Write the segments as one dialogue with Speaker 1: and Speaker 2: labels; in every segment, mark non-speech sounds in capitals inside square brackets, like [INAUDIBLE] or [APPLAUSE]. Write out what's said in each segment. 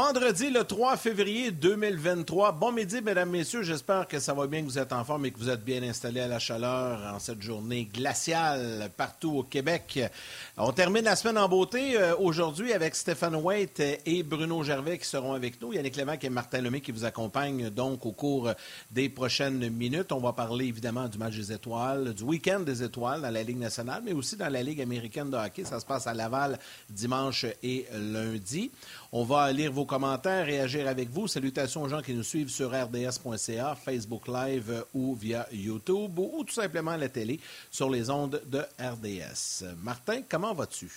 Speaker 1: Vendredi le 3 février 2023. Bon midi, mesdames, messieurs. J'espère que ça va bien, que vous êtes en forme et que vous êtes bien installés à la chaleur en cette journée glaciale partout au Québec. On termine la semaine en beauté euh, aujourd'hui avec Stéphane Waite et Bruno Gervais qui seront avec nous. Yannick Lévesque et Martin Lemay qui vous accompagnent donc au cours des prochaines minutes. On va parler évidemment du match des étoiles, du week-end des étoiles dans la Ligue nationale, mais aussi dans la Ligue américaine de hockey. Ça se passe à Laval dimanche et lundi. On va lire vos commentaires, réagir avec vous. Salutations aux gens qui nous suivent sur rds.ca, Facebook Live ou via YouTube ou, tout simplement à la télé sur les ondes de RDS. Martin, comment vas-tu?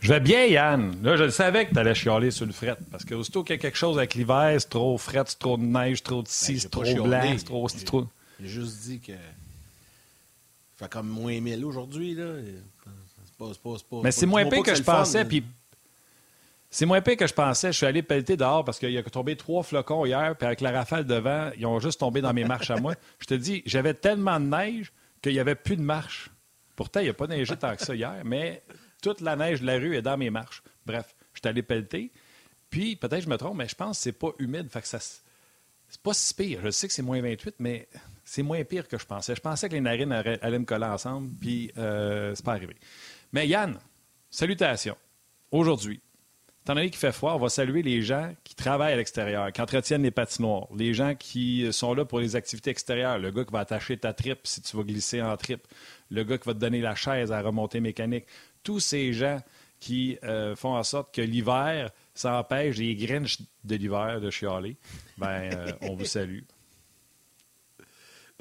Speaker 2: Je vais bien, Yann. Là, je savais que tu allais chialer sur le fret. Parce que aussitôt qu'il y a quelque chose avec l'hiver, c'est trop fret, c'est trop de neige, trop de ci,
Speaker 1: Ben,
Speaker 2: c'est trop blanc, c'est trop.
Speaker 1: J'ai juste dit que. Fait comme moins 1000 aujourd'hui, là. C'est pas,
Speaker 2: Mais c'est moins pire que
Speaker 1: c'est
Speaker 2: je
Speaker 1: le
Speaker 2: pensais. Puis c'est moins pire que je pensais. Je suis allé pelleter dehors parce qu'il y a tombé trois flocons hier. Puis avec la rafale devant, ils ont juste tombé dans mes marches à moi. Je te dis, j'avais tellement de neige qu'il n'y avait plus de marche. Pourtant, il n'y a pas neigé tant que ça hier, mais toute la neige de la rue est dans mes marches. Bref, je suis allé pelleter. Puis, peut-être je me trompe, mais je pense que c'est pas humide. Fait que ça, c'est pas si pire. Je sais que c'est moins 28, mais c'est moins pire que je pensais. Je pensais que les narines allaient allaient me coller ensemble, puis euh, c'est pas arrivé. Mais Yann, salutations. Aujourd'hui, étant qu'il fait froid, on va saluer les gens qui travaillent à l'extérieur, qui entretiennent les patinoires, les gens qui sont là pour les activités extérieures, le gars qui va attacher ta tripe si tu vas glisser en tripe, le gars qui va te donner la chaise à remonter mécanique, tous ces gens qui euh, font en sorte que l'hiver, ça empêche les Grinch de l'hiver de chialer, ben, euh, on vous salue.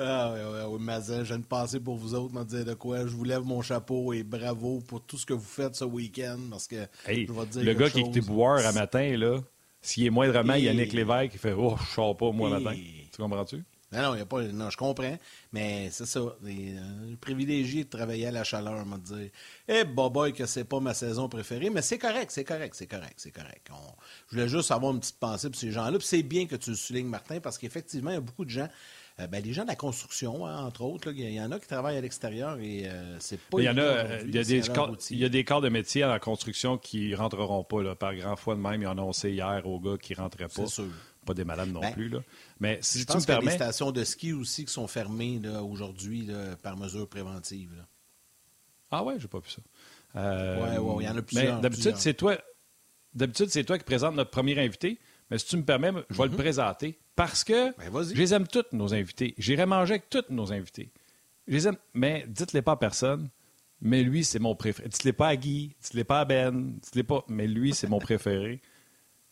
Speaker 1: Ah oui, oui, oui, Mazin, je viens de passer pour vous autres, me dire de quoi. Je vous lève mon chapeau et bravo pour tout ce que vous faites ce week-end, parce que
Speaker 2: Hey,
Speaker 1: je vais te dire
Speaker 2: le gars qui
Speaker 1: chose.
Speaker 2: boire à matin, là, s'il est moindrement
Speaker 1: Et-
Speaker 2: Yannick Lévesque, il fait Oh, je sors pas moi
Speaker 1: Et-
Speaker 2: matin. Tu comprends-tu?
Speaker 1: Non, non, y a pas, non, je comprends, mais c'est ça. Les, euh, privilégié de travailler à la chaleur, me dire. Eh, boy, que c'est pas ma saison préférée, mais c'est correct, c'est correct, c'est correct, c'est correct. On- je voulais juste avoir une petite pensée pour ces gens-là. Puis c'est bien que tu le soulignes, Martin, parce qu'effectivement, il y a beaucoup de gens, euh, ben, les gens de la construction, hein, entre autres, il y en a qui travaillent à l'extérieur et euh, c'est pas
Speaker 2: Il y en a, euh, il y a
Speaker 1: de
Speaker 2: des corps,
Speaker 1: un routier.
Speaker 2: il y a des corps de métier à la construction qui rentreront pas là, par grand fois de même. Ils ont annoncé hier aux gars qui rentraient pas.
Speaker 1: C'est sûr.
Speaker 2: Pas des malades non
Speaker 1: Ben,
Speaker 2: plus là. Mais si
Speaker 1: Je
Speaker 2: tu
Speaker 1: pense
Speaker 2: me
Speaker 1: qu'il y a des
Speaker 2: permets,
Speaker 1: stations de ski aussi qui sont fermées aujourd'hui par mesure préventive. là.
Speaker 2: ah ouais, j'ai pas vu ça. Euh,
Speaker 1: Ouais, ouais, il y en a plusieurs,
Speaker 2: Mais d'habitude c'est toi, d'habitude c'est toi qui présente notre premier invité. Mais si tu me permets, je vais le présenter parce que
Speaker 1: Mhm. Ben, vas-y.
Speaker 2: je les aime tous nos invités. J'irai manger avec tous nos invités. Je les aime, mais dites-les pas à personne. Mais lui, c'est mon préféré. Dites-les pas à Guy, dites-les pas à Ben, dites-les pas. Mais lui, c'est mon préféré.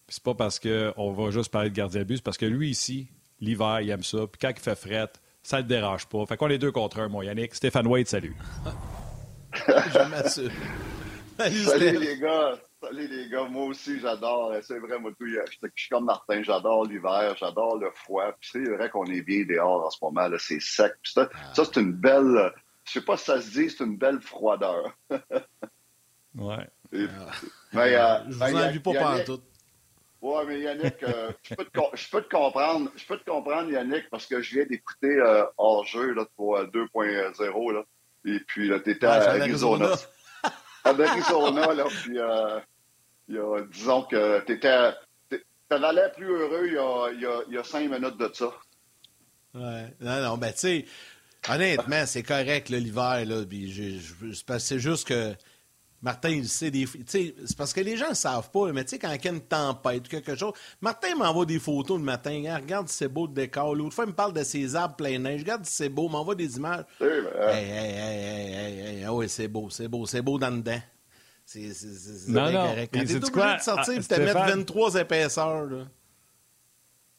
Speaker 2: C'est pas parce qu'on va juste parler de gardien de but, c'est parce que lui ici, l'hiver, il aime ça. Puis quand il fait fret, ça le dérange pas. Fait qu'on est deux contre un, mon Yannick. Stéphane Wade, salut. [LAUGHS]
Speaker 1: Je m'assure. Salut,
Speaker 3: les gars, salut les gars, moi aussi j'adore, c'est vrai, moi tout, je je suis comme Martin, j'adore l'hiver, j'adore le froid, puis c'est vrai qu'on est bien dehors en ce moment, là, c'est sec, puis ça, ça, c'est une belle, je sais pas si ça se dit, c'est une belle froideur. [LAUGHS]
Speaker 2: Ouais.
Speaker 3: Et- mais, euh,
Speaker 1: Je vous
Speaker 3: ben,
Speaker 1: pas pantoute.
Speaker 3: Ouais, mais Yannick, euh, je, peux te, com- je peux te comprendre, je peux te comprendre, Yannick, parce que je viens d'écouter euh, hors-jeu là, pour euh, 2.0, là, et puis là, t'étais
Speaker 1: Ouais,
Speaker 3: à. Arizona. À Arizona, là, puis euh, y disons que t'étais, t'avais l'air plus heureux il y, a, y a, cinq minutes de ça.
Speaker 1: Ouais. Non, non, ben, tu sais, honnêtement, c'est correct, là, l'hiver, là. Parce- c'est juste que Martin, il sait des. Tu sais, c'est parce que les gens ne savent pas, mais tu sais, quand il y a une tempête ou quelque chose, Martin m'envoie des photos le matin. Hein, regarde si c'est beau le décor. L'autre fois, il me parle de ses arbres plein de neige. Regarde si c'est beau, m'envoie des images.
Speaker 3: Tu sais, ben,
Speaker 1: Hey, hey, hey, hey, hey, hey, ah oui, c'est beau, c'est beau, c'est beau dans le dedans. C'est c'est-
Speaker 2: Non, non.
Speaker 1: correct.
Speaker 2: Et
Speaker 1: Quand t'es
Speaker 2: sais-tu
Speaker 1: obligé
Speaker 2: quoi?
Speaker 1: de sortir
Speaker 2: Ah,
Speaker 1: et te mettre
Speaker 2: Stéphane.
Speaker 1: 23 épaisseurs, là.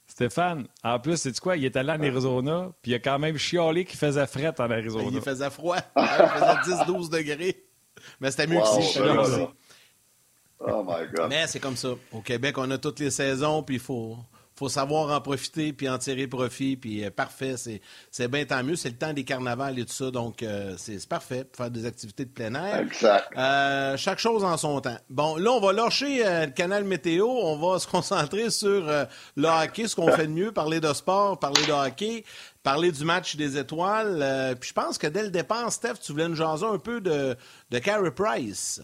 Speaker 2: Stéphane, en plus, sais-tu quoi? Il est allé en Arizona, puis il a quand même chialé qu'il faisait fret en Arizona.
Speaker 1: Ben, Il faisait froid. [LAUGHS] il faisait 10-12 degrés. Mais c'était mieux
Speaker 3: Wow,
Speaker 1: qu'ici.
Speaker 3: là. Oh my God.
Speaker 1: Mais c'est comme ça. Au Québec, on a toutes les saisons, puis il faut, faut savoir en profiter, puis en tirer profit, puis euh, parfait. C'est, c'est bien tant mieux. C'est le temps des carnavals et tout ça, donc euh, c'est, c'est parfait pour faire des activités de plein air.
Speaker 3: Exact.
Speaker 1: Euh, chaque chose en son temps. Bon, là, on va lâcher euh, le canal météo. On va se concentrer sur euh, le hockey, ce qu'on fait de mieux, parler de sport, parler de hockey, parler du match des étoiles. Euh, puis je pense que dès le départ, Steph, tu voulais nous jaser un peu de, de Carey Price.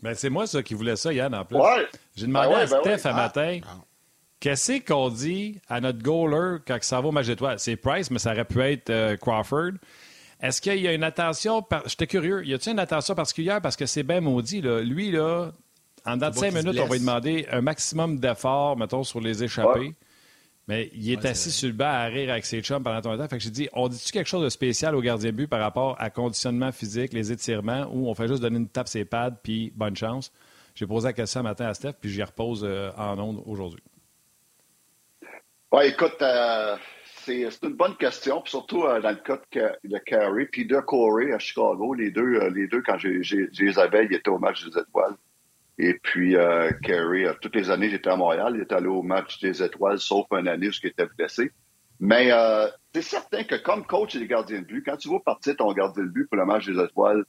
Speaker 2: Ben, c'est moi, ça, qui voulais ça, Yann, en plus.
Speaker 3: Ouais.
Speaker 2: J'ai demandé
Speaker 3: Ben ouais,
Speaker 2: à
Speaker 3: ben
Speaker 2: Steph
Speaker 3: ouais.
Speaker 2: un matin,
Speaker 1: Ah.
Speaker 2: Qu'est-ce qu'on dit à notre goaler quand ça va au match d'étoiles? C'est Price, mais ça aurait pu être euh, Crawford. Est-ce qu'il y a une attention... Par... J'étais curieux. Y a-t-il une attention particulière? Parce que c'est bien maudit, là. Lui, là, en dedans de cinq minutes, on va lui demander un maximum d'efforts, mettons, sur les échappés.
Speaker 3: Ouais.
Speaker 2: Mais il est
Speaker 1: Ouais,
Speaker 2: assis sur le banc à rire avec ses chums pendant ton temps. Fait que j'ai dit, on dit-tu quelque chose de spécial au gardien de but par rapport à conditionnement physique, les étirements, ou on fait juste donner une tape ses pads, puis bonne chance? J'ai posé la question un matin à Steph, puis j'y repose euh, en ondes aujourd'hui.
Speaker 3: Ouais, écoute, euh, c'est une bonne question, puis surtout euh, dans le cas de, de Carey, puis de Corey à Chicago, les deux, euh, les deux quand j'ai les avais, ils étaient au match des étoiles. Et puis euh, Carey, toutes les années, j'étais à Montréal, il était allé au match des étoiles, sauf une année où il était blessé. Mais c'est certain que comme coach des gardiens de but, quand tu vas partir ton gardien de but pour le match des étoiles,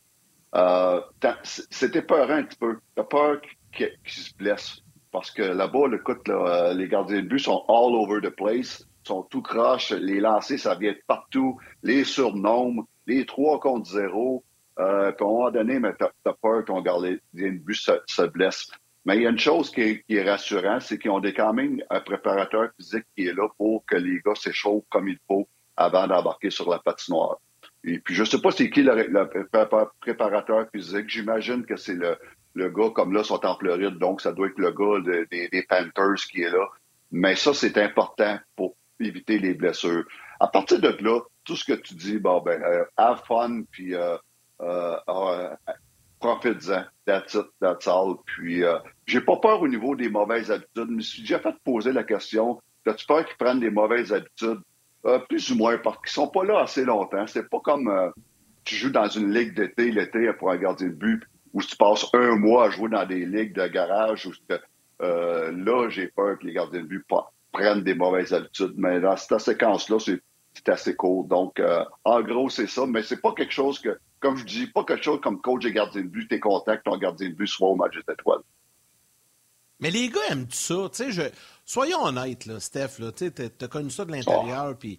Speaker 3: c'était peur un petit peu. T'as peur qu'il se blesse. Parce que là-bas, le euh, les gardiens de but sont all over the place, sont tout croches, les lancers, ça vient de partout, les surnombres, les trois contre zéro. Euh, puis à un moment donné, mais t'as as peur que ton gardien de but se, se blesse. Mais il y a une chose qui est, rassurante, c'est qu'ils ont des, quand même un préparateur physique qui est là pour que les gars s'échauffent comme il faut avant d'embarquer sur la patinoire. Et puis, je sais pas c'est qui le, le prépa- préparateur physique. J'imagine que c'est le, le gars, comme là, sont en Floride, donc ça doit être le gars de- des- Panthers qui est là. Mais ça, c'est important pour éviter les blessures. À partir de là, tout ce que tu dis, bon, ben, euh, have fun, puis euh, euh, euh, profites-en. That's it, that's all. Puis, j'ai pas peur au niveau des mauvaises habitudes. Je me suis déjà fait poser la question, as-tu peur qu'ils prennent des mauvaises habitudes? Plus ou moins, parce qu'ils sont pas là assez longtemps. C'est pas comme tu joues dans une ligue d'été, l'été, pour un gardien de but, où tu passes un mois à jouer dans des ligues de garage. Où, que, euh, là, j'ai peur que les gardiens de but prennent des mauvaises habitudes. Mais dans cette séquence-là, c'est assez court. Donc, euh, en gros, c'est ça. Mais c'est pas quelque chose que, comme je dis, pas quelque chose comme coach et gardien de but, t'es content que ton gardien de but soit au match des étoiles.
Speaker 1: Mais les gars aiment ça. Tu sais, je... Soyons honnêtes, là, Steph. Tu t'as connu ça de l'intérieur. Puis,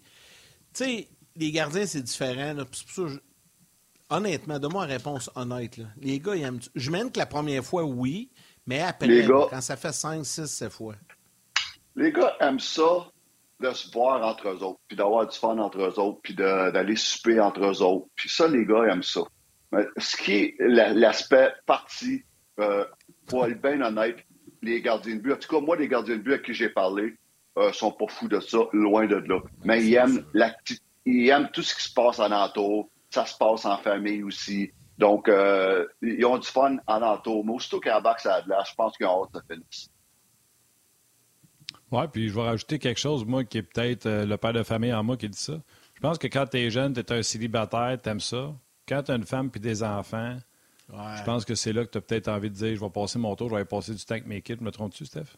Speaker 1: tu sais, les gardiens, c'est différent. c'est pour ça que je- Honnêtement, donne-moi une réponse honnête. Là. Les gars, ils aiment. Je mène que la première fois, oui, mais après,
Speaker 3: Les gars-
Speaker 1: quand ça fait 5, 6, 7 fois.
Speaker 3: Les gars aiment ça de se voir entre eux autres, puis d'avoir du fun entre eux autres, puis d'aller souper entre eux autres. Puis ça, les gars aiment ça. Mais ce qui est la- l'aspect parti, euh, pour être bien honnête, les gardiens de but, en tout cas, moi, les gardiens de but à qui j'ai parlé, euh, sont pas fous de ça, loin de là. Mais ils aiment, ils aiment tout ce qui se passe en entour. Ça se passe en famille aussi. Donc, euh, ils ont du fun en entour. Mais aussitôt qu'à bac, ça a de l'air, je pense qu'ils ont hâte de finir.
Speaker 2: Oui, puis je vais rajouter quelque chose, moi, qui est peut-être euh, le père de famille en moi qui dit ça. Je pense que quand tu es jeune, tu es un célibataire, tu aimes ça. Quand tu as une femme puis des enfants,
Speaker 1: Ouais.
Speaker 2: je pense que c'est là que tu as peut-être envie de dire je vais passer mon tour, je vais aller passer du temps avec mes kids. Me trompes-tu, Steph?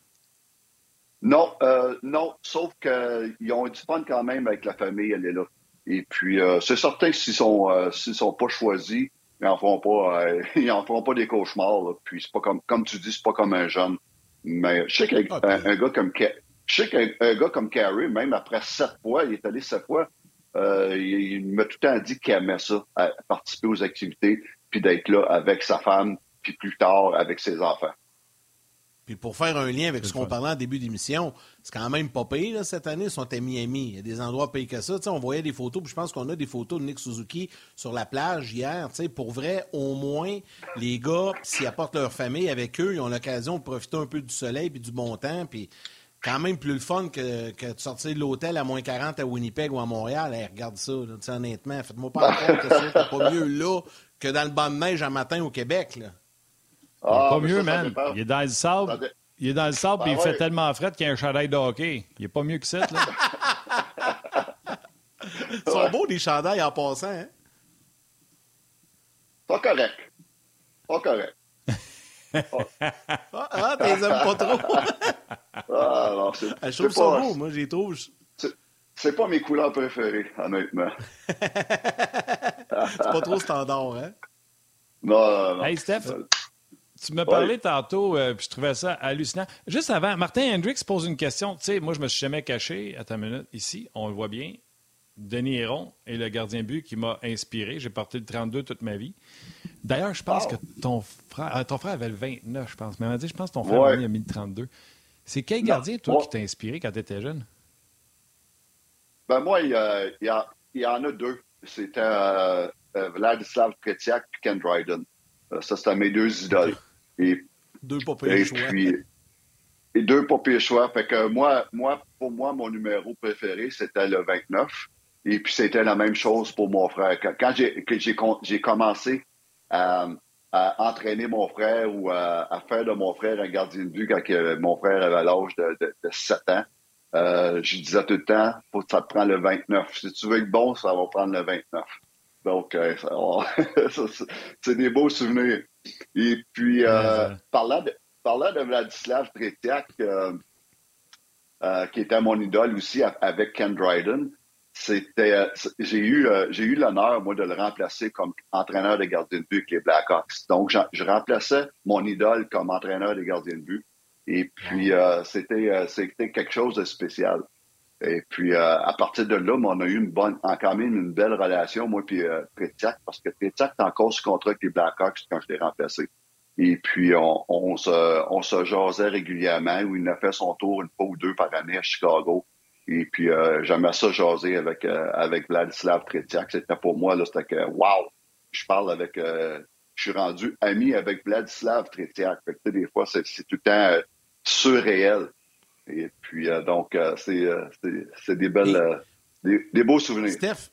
Speaker 3: Non, euh, non, sauf qu'ils ont du fun quand même avec la famille, elle est là. Et puis, euh, c'est certain que s'ils sont, euh, s'ils sont pas choisis, ils en feront pas, euh, [LAUGHS] ils en feront pas des cauchemars. là. Puis c'est pas comme, comme tu dis, c'est pas comme un jeune. Mais je sais qu'un
Speaker 1: Ah,
Speaker 3: un, gars comme, je sais qu'un un gars comme Carey, même après sept fois, il est allé sept fois, euh, il, il m'a tout le temps dit qu'il aimait ça, à participer aux activités, puis d'être là avec sa femme, puis plus tard avec ses enfants.
Speaker 1: Puis pour faire un lien avec ce qu'on parlait en début d'émission, c'est quand même pas payé là, cette année. Ils sont à Miami. Il y a des endroits payés que ça. Tu sais, on voyait des photos, puis je pense qu'on a des photos de Nick Suzuki sur la plage hier. Tu sais, pour vrai, au moins, les gars, s'ils apportent leur famille avec eux, ils ont l'occasion de profiter un peu du soleil puis du bon temps. Puis quand même plus le fun que, que de sortir de l'hôtel à moins 40 à Winnipeg ou à Montréal. Hey, regarde ça, là, tu sais, honnêtement. Faites-moi pas [LAUGHS] croire que ça, c'est pas mieux là que dans le banc de neige un matin au Québec. Là.
Speaker 3: Ah,
Speaker 2: pas mieux,
Speaker 3: ça,
Speaker 2: man. Il est dans le sable. Il est dans le sable
Speaker 3: Ben
Speaker 2: et il
Speaker 3: ouais.
Speaker 2: fait tellement fret qu'il y a un chandail de hockey. Il est pas mieux que ça, là.
Speaker 1: Ils sont beaux, les chandails, en passant. Hein?
Speaker 3: Pas correct. Pas correct.
Speaker 1: Ah, ah t'es aimes pas trop.
Speaker 3: Ah, non, c'est,
Speaker 1: Ah, Je trouve ça
Speaker 3: pas-
Speaker 1: beau, moi, j'ai trouve.
Speaker 3: c'est- c'est pas mes couleurs préférées, honnêtement. [LAUGHS]
Speaker 1: C'est pas trop standard, hein?
Speaker 3: Non, non, non.
Speaker 2: Hey, Steph,
Speaker 3: Euh,
Speaker 2: tu me parlais tantôt, euh, puis je trouvais ça hallucinant. Juste avant, Martin Hendricks pose une question. Tu sais, moi, je me suis jamais caché. À ta minute, ici, on le voit bien. Denis Héron est le gardien but qui m'a inspiré. J'ai porté le 32 toute ma vie. D'ailleurs, je pense que ton frère, euh, ton frère avait le 29, je pense. Mais m'a dit, je pense que ton frère
Speaker 3: Ouais.
Speaker 2: a mis le 32. C'est quel
Speaker 3: Non.
Speaker 2: gardien, toi, qui t'a inspiré quand tu étais jeune?
Speaker 3: Ben moi, il y, a- il y a- il y en a deux. C'était euh, euh, Vladislav Tretiak et Ken Dryden. Ça, c'était mes deux idoles. Et,
Speaker 1: Deux pas
Speaker 3: et
Speaker 1: pires choix.
Speaker 3: puis, et deux pas pires choix. Fait que moi, moi, pour moi, mon numéro préféré, c'était le 29. Et puis, c'était la même chose pour mon frère. Quand, j'ai, commencé à, à entraîner mon frère ou à, à faire de mon frère un gardien de but quand que mon frère avait l'âge de, de, de 7 ans, euh, je disais tout le temps, faut que ça te prend le 29. Si tu veux être bon, ça va prendre le 29. Donc, euh, [LAUGHS] c'est des beaux souvenirs. Et puis, euh,
Speaker 2: Ouais,
Speaker 3: parlant, de, parlant de Vladislav Tretiak, euh, euh, qui était mon idole aussi avec Ken Dryden, c'était, euh, j'ai eu, euh, j'ai eu l'honneur, moi, de le remplacer comme entraîneur de gardien de but avec les Blackhawks. Donc, je remplaçais mon idole comme entraîneur des gardiens de but. Et puis, euh, c'était, c'était quelque chose de spécial. Et puis, euh, à partir de là, on a eu une bonne, quand même une belle relation, moi puis euh, parce que Tretiak est encore sous contrat avec les Blackhawks quand je l'ai remplacé. Et puis, on, on, se, on se jasait régulièrement, où il a fait son tour une fois ou deux par année à Chicago. Et puis, euh, j'aimais ça jaser avec, euh, avec Vladislav Tretiak. C'était pour moi, là, c'était que, wow, je parle avec, euh, je suis rendu ami avec Vladislav Tretiak. Fait des fois, c'est c'est tout le temps euh, surréel. Et puis, euh, donc, euh, c'est euh, c'est- des belles,
Speaker 1: Et-
Speaker 3: des, des beaux souvenirs.
Speaker 1: Steph,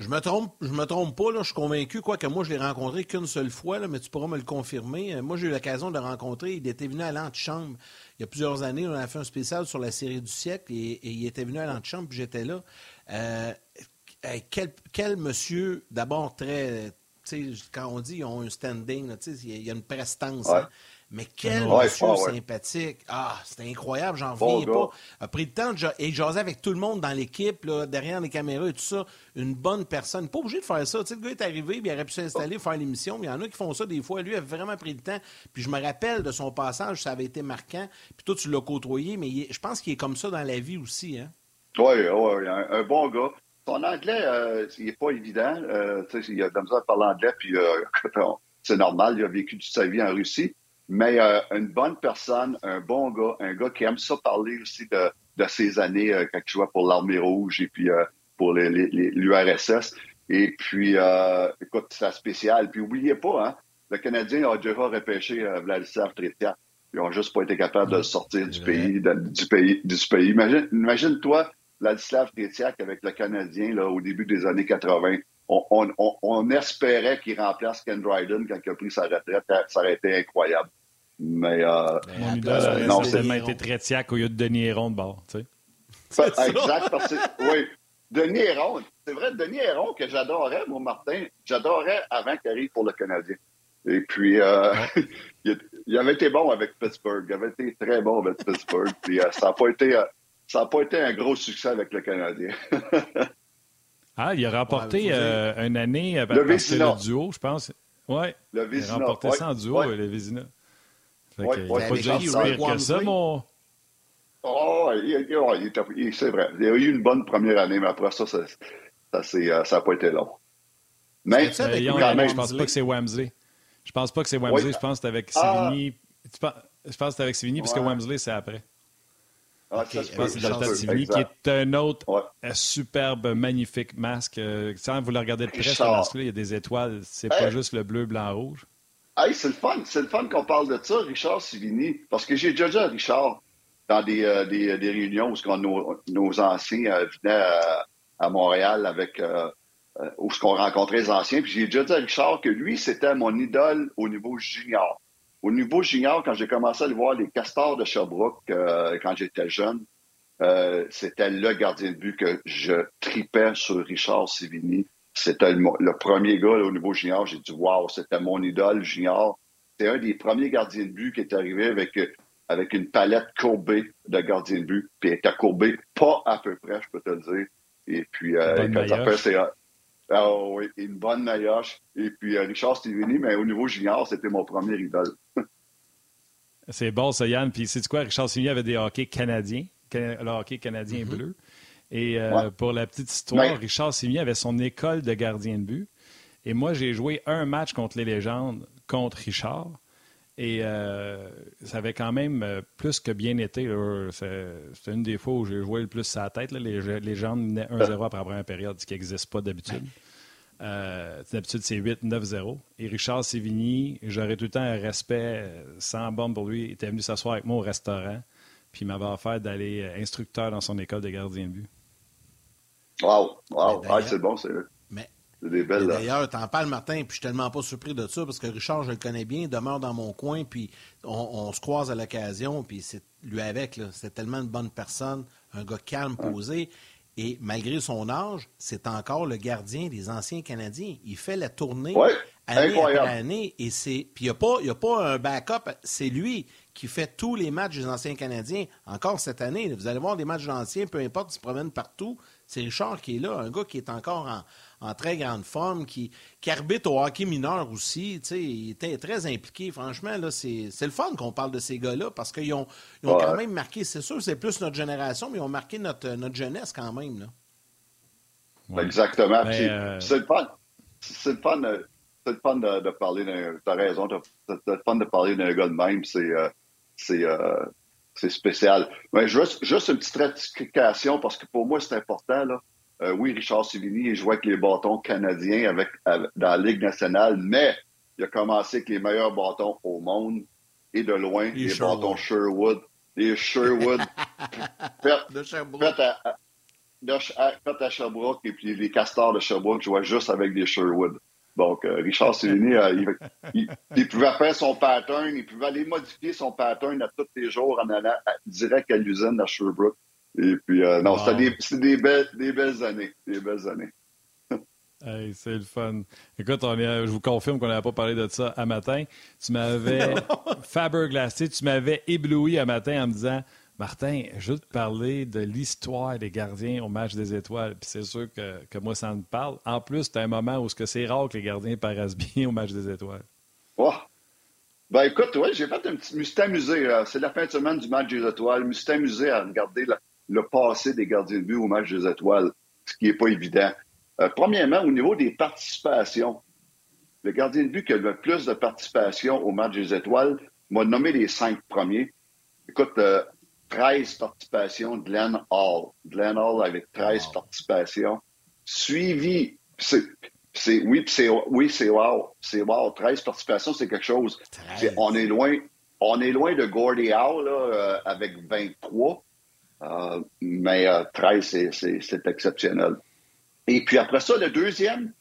Speaker 1: je me trompe, je me trompe pas, là, je suis convaincu, quoi que moi, je l'ai rencontré qu'une seule fois, là, mais tu pourras me le confirmer. Moi, j'ai eu l'occasion de le rencontrer. Il était venu à l'antichambre il y a plusieurs années. On a fait un spécial sur la série du siècle et, et il était venu à l'antichambre, puis j'étais là. Euh, quel, quel monsieur, d'abord très. Tu sais, quand on dit ils ont un standing, là, tu sais, il y a une prestance.
Speaker 3: Ouais.
Speaker 1: hein. Mais quel
Speaker 3: Ouais,
Speaker 1: monsieur
Speaker 3: ouais, ouais.
Speaker 1: sympathique. Ah, c'était incroyable, j'en
Speaker 3: Bon
Speaker 1: reviens
Speaker 3: gars.
Speaker 1: pas. A pris le temps de et jaser avec tout le monde dans l'équipe, derrière les caméras et tout ça. Une bonne personne. Pas obligé de faire ça. Tu sais, le gars est arrivé, puis il aurait pu s'installer, faire l'émission. Il y en a qui font ça des fois. Lui a vraiment pris le temps. Puis je me rappelle de son passage, ça avait été marquant. Puis toi, tu l'as côtoyé, mais est- je pense qu'il est comme ça dans la vie aussi. Hein?
Speaker 3: Oui, oui, un, un bon gars. Son anglais, euh, il n'est pas évident. Euh, tu sais, il a de la misère à parler anglais, puis euh, [LAUGHS] c'est normal, il a vécu toute sa vie en Russie. Mais euh, une bonne personne, un bon gars, un gars qui aime ça parler aussi de, de ses années euh, quand il jouait pour l'Armée rouge et puis euh, pour les- les- les- l'URSS. Et puis, euh, écoute, c'est spécial. Puis, oubliez pas, hein, le Canadien a déjà repêché euh, Vladislav Tretiak. Ils n'ont juste pas été capables de sortir du pays, de- du pays, du pays. Imagine, imagine-toi, Vladislav Tretiak avec le Canadien là, au début des années 80. On, on- on- on espérait qu'il remplace Ken Dryden quand il a pris sa retraite. Ça aurait été incroyable. Mais euh,
Speaker 2: Mon idole
Speaker 1: place,
Speaker 2: aurait
Speaker 3: non,
Speaker 2: été Tretiak au lieu de Denis Héron de bord. tu sais. [LAUGHS]
Speaker 3: Exact, parce que oui. Denis Héron, c'est vrai, Denis Héron que j'adorais, moi, Martin, j'adorais avant qu'il arrive pour le Canadien. Et puis, euh, [LAUGHS] il, il avait été bon avec Pittsburgh. Il avait été très bon avec Pittsburgh. Puis, euh, ça n'a pas été, euh, ça a pas été un gros succès avec le Canadien. [LAUGHS]
Speaker 2: Ah, il a remporté
Speaker 1: Ouais,
Speaker 2: euh, une année euh,
Speaker 3: Le
Speaker 2: parce que le duo, je pense. Oui,
Speaker 3: Le
Speaker 2: il a remporté
Speaker 3: ouais,
Speaker 2: ça en duo,
Speaker 3: ouais.
Speaker 2: le Vézina. Fait
Speaker 3: Ouais,
Speaker 2: que, il n'a pas
Speaker 1: Ray
Speaker 2: pire que ça, mon...
Speaker 3: Oh, il, il- ouais, il était- il- c'est vrai. Il a eu une bonne première année, mais après ça, ça n'a ça, euh, ça a pas été long. Mais,
Speaker 1: ça
Speaker 2: Lyon,
Speaker 1: Ray
Speaker 2: je pense pas que c'est Wamsley. Je pense pas que c'est Wamsley.
Speaker 3: Oui.
Speaker 2: Je pense que c'est avec
Speaker 3: Ah.
Speaker 2: Sivigny. Je pense que c'est avec Sivigny, puisque
Speaker 3: Ouais.
Speaker 2: Wamsley, c'est après.
Speaker 3: Ah, ça
Speaker 1: Ok,
Speaker 3: se
Speaker 2: Je pense
Speaker 3: peut,
Speaker 2: que c'est
Speaker 3: ça
Speaker 2: dans le
Speaker 3: se
Speaker 2: temps de
Speaker 3: peut,
Speaker 2: Sivigny, qui est un autre
Speaker 3: Ouais.
Speaker 2: euh, superbe, magnifique masque. Euh, Sans vous le regardez de près, ce
Speaker 3: Richard.
Speaker 2: masque-là, il y a des étoiles. C'est
Speaker 3: Hey.
Speaker 2: pas juste le bleu, blanc, rouge.
Speaker 3: Hey, c'est le fun, c'est le fun qu'on parle de ça, Richard Sivini, parce que j'ai déjà dit à Richard dans des, euh, des, des réunions où nos, nos anciens euh, venaient à, à Montréal avec euh, euh, où ce qu'on rencontrait les anciens, puis j'ai déjà dit à Richard que lui, c'était mon idole au niveau junior. Au niveau junior, quand j'ai commencé à aller voir les Castors de Sherbrooke euh, quand j'étais jeune, euh, c'était le gardien de but que je tripais sur Richard Sivini. C'était le, premier gars au niveau junior. J'ai dit, wow, c'était mon idole junior. C'était un des premiers gardiens de but qui est arrivé avec, avec une palette courbée de gardiens de but. Puis il était courbé pas à peu près, je peux te le dire. Et puis, euh, quand ça fait, c'est. Ah oui, une bonne maillotche. Et puis, euh, Richard Stivini, mais au niveau junior, c'était mon premier idole. [LAUGHS]
Speaker 2: c'est bon, ça, Yann. Puis, c'est quoi? Richard Stivini avait des hockey canadiens, le hockey canadien mm-hmm. bleu. Et euh, pour la petite histoire, Richard Sivigny avait son école de gardien de but. Et moi, j'ai joué un match contre les légendes contre Richard. Et euh, ça avait quand même euh, plus que bien été. C'était une des fois où j'ai joué le plus sa tête. Les, légendes menaient 1-0 après la première période, ce qui n'existe pas d'habitude. d'habitude, c'est 8-9-0. Et Richard Sévigny, j'aurais tout le temps un respect sans bombe pour lui. Il était venu s'asseoir avec moi au restaurant, puis il m'avait offert d'aller instructeur dans son école de gardien de but.
Speaker 3: Wow! Wow! Ah, c'est bon, c'est
Speaker 1: D'ailleurs, t'en parles, Martin, puis je suis tellement pas surpris de ça, parce que Richard, je le connais bien, il demeure dans mon coin, puis on, se croise à l'occasion, puis c'est lui avec, c'est tellement une bonne personne, un gars calme, posé, et malgré son âge, c'est encore le gardien des anciens Canadiens. Il fait la tournée année après année, et c'est... Puis il n'y a, pas, a pas un backup, c'est lui qui fait tous les matchs des anciens Canadiens. Encore cette année, vous allez voir des matchs d'anciens, peu importe, ils se promènent partout, c'est Richard qui est là, un gars qui est encore en, très grande forme, qui, arbitre au hockey mineur aussi. Il était très impliqué. Franchement, là, c'est, le fun qu'on parle de ces gars-là parce qu'ils ont, quand même marqué, c'est sûr, c'est plus notre génération, mais ils ont marqué notre, notre jeunesse quand même.
Speaker 3: Là. Exactement. Euh, c'est le fun. C'est le fun, le fun de, parler d'un. Raison, c'est le fun de parler d'un gars de même. C'est. Euh, c'est euh, c'est spécial. Mais juste, juste une petite rectification parce que pour moi, c'est important. Là. Euh, oui, Richard Sivini, il jouait avec les bâtons canadiens avec, dans la Ligue nationale, mais il a commencé avec les meilleurs bâtons au monde et de loin, les, bâtons Sherwood. Les Sherwood. [LAUGHS] de Sherbrooke. à, à Sherbrooke et puis les castors de Sherbrooke jouaient juste avec des Sherwood. Donc, euh, Richard Sillini, euh, il, pouvait faire son pattern, il pouvait aller modifier son pattern à tous les jours en allant direct à l'usine à Sherbrooke. Et puis, euh, non, c'était des, belles, des belles années. Des belles années. [LAUGHS]
Speaker 2: Hey, c'est le fun. Écoute, je vous confirme qu'on n'avait pas parlé de ça à matin. Tu m'avais, [LAUGHS] Faber tu m'avais ébloui à matin en me disant Martin, je veux te parler de l'histoire des gardiens au match des étoiles. Puis c'est sûr que, moi, ça me parle. En plus, c'est un moment où c'est rare que les gardiens paraissent bien au match des étoiles.
Speaker 3: Oh. Ben écoute, oui, j'ai fait un petit. Je me suis amusé. Euh, c'est la fin de semaine du match des étoiles. Je me suis amusé à regarder le passé des gardiens de but au match des étoiles, ce qui n'est pas évident. Euh, premièrement, au niveau des participations, le gardien de but qui a le plus de participation au match des étoiles m'a nommé les cinq premiers. Écoute, euh, 13 participations, Glenn Hall. Glenn Hall avec 13 participations. Suivi, c'est, oui, c'est, oui, c'est wow. C'est wow. 13 participations, c'est quelque chose. on est loin, on est loin de Gordy Howe, là, euh, avec 23. Euh, mais 13, euh, c'est, exceptionnel. Et puis après ça, le deuxième,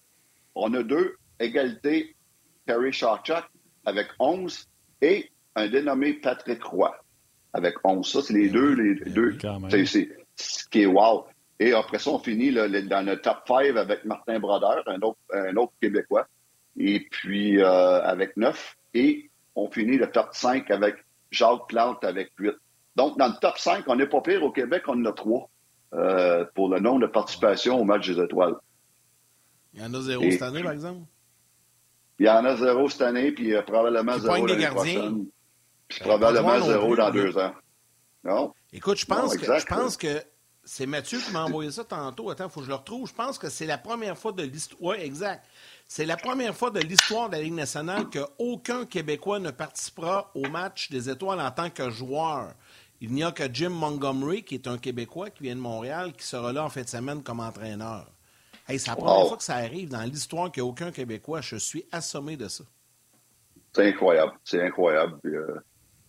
Speaker 3: on a deux égalités. Perry Shawchuk avec 11 et un dénommé Patrick Roy avec 11. Ça, c'est les deux. Les deux. C'est ce qui est wow. Et après ça, on finit dans le top 5 avec Martin Brodeur, un autre, un autre Québécois. Et puis euh, avec 9. Et on finit le top 5 avec Jacques Plante avec 8. Donc, dans le top 5, on n'est pas pire. Au Québec, on en a 3 euh, pour le nombre de participation au match des étoiles.
Speaker 1: Il y en a zéro cette année, par exemple?
Speaker 3: Il y en a zéro cette année, puis euh, probablement zéro l'année prochaine. C'est probablement zéro dans deux ans. Non?
Speaker 1: Écoute, je pense, que, je pense que c'est Mathieu qui m'a envoyé ça tantôt. Attends, il faut que je le retrouve. Je pense que c'est la première fois de l'histoire. Exact. C'est la première fois de l'histoire de la Ligue nationale qu'aucun Québécois ne participera au match des étoiles en tant que joueur. Il n'y a que Jim Montgomery, qui est un Québécois qui vient de Montréal, qui sera là en fin de semaine comme entraîneur. Hey, c'est la première fois que ça arrive dans l'histoire qu'il n'y a aucun Québécois. Je suis assommé de ça.
Speaker 3: C'est incroyable. C'est incroyable. Euh,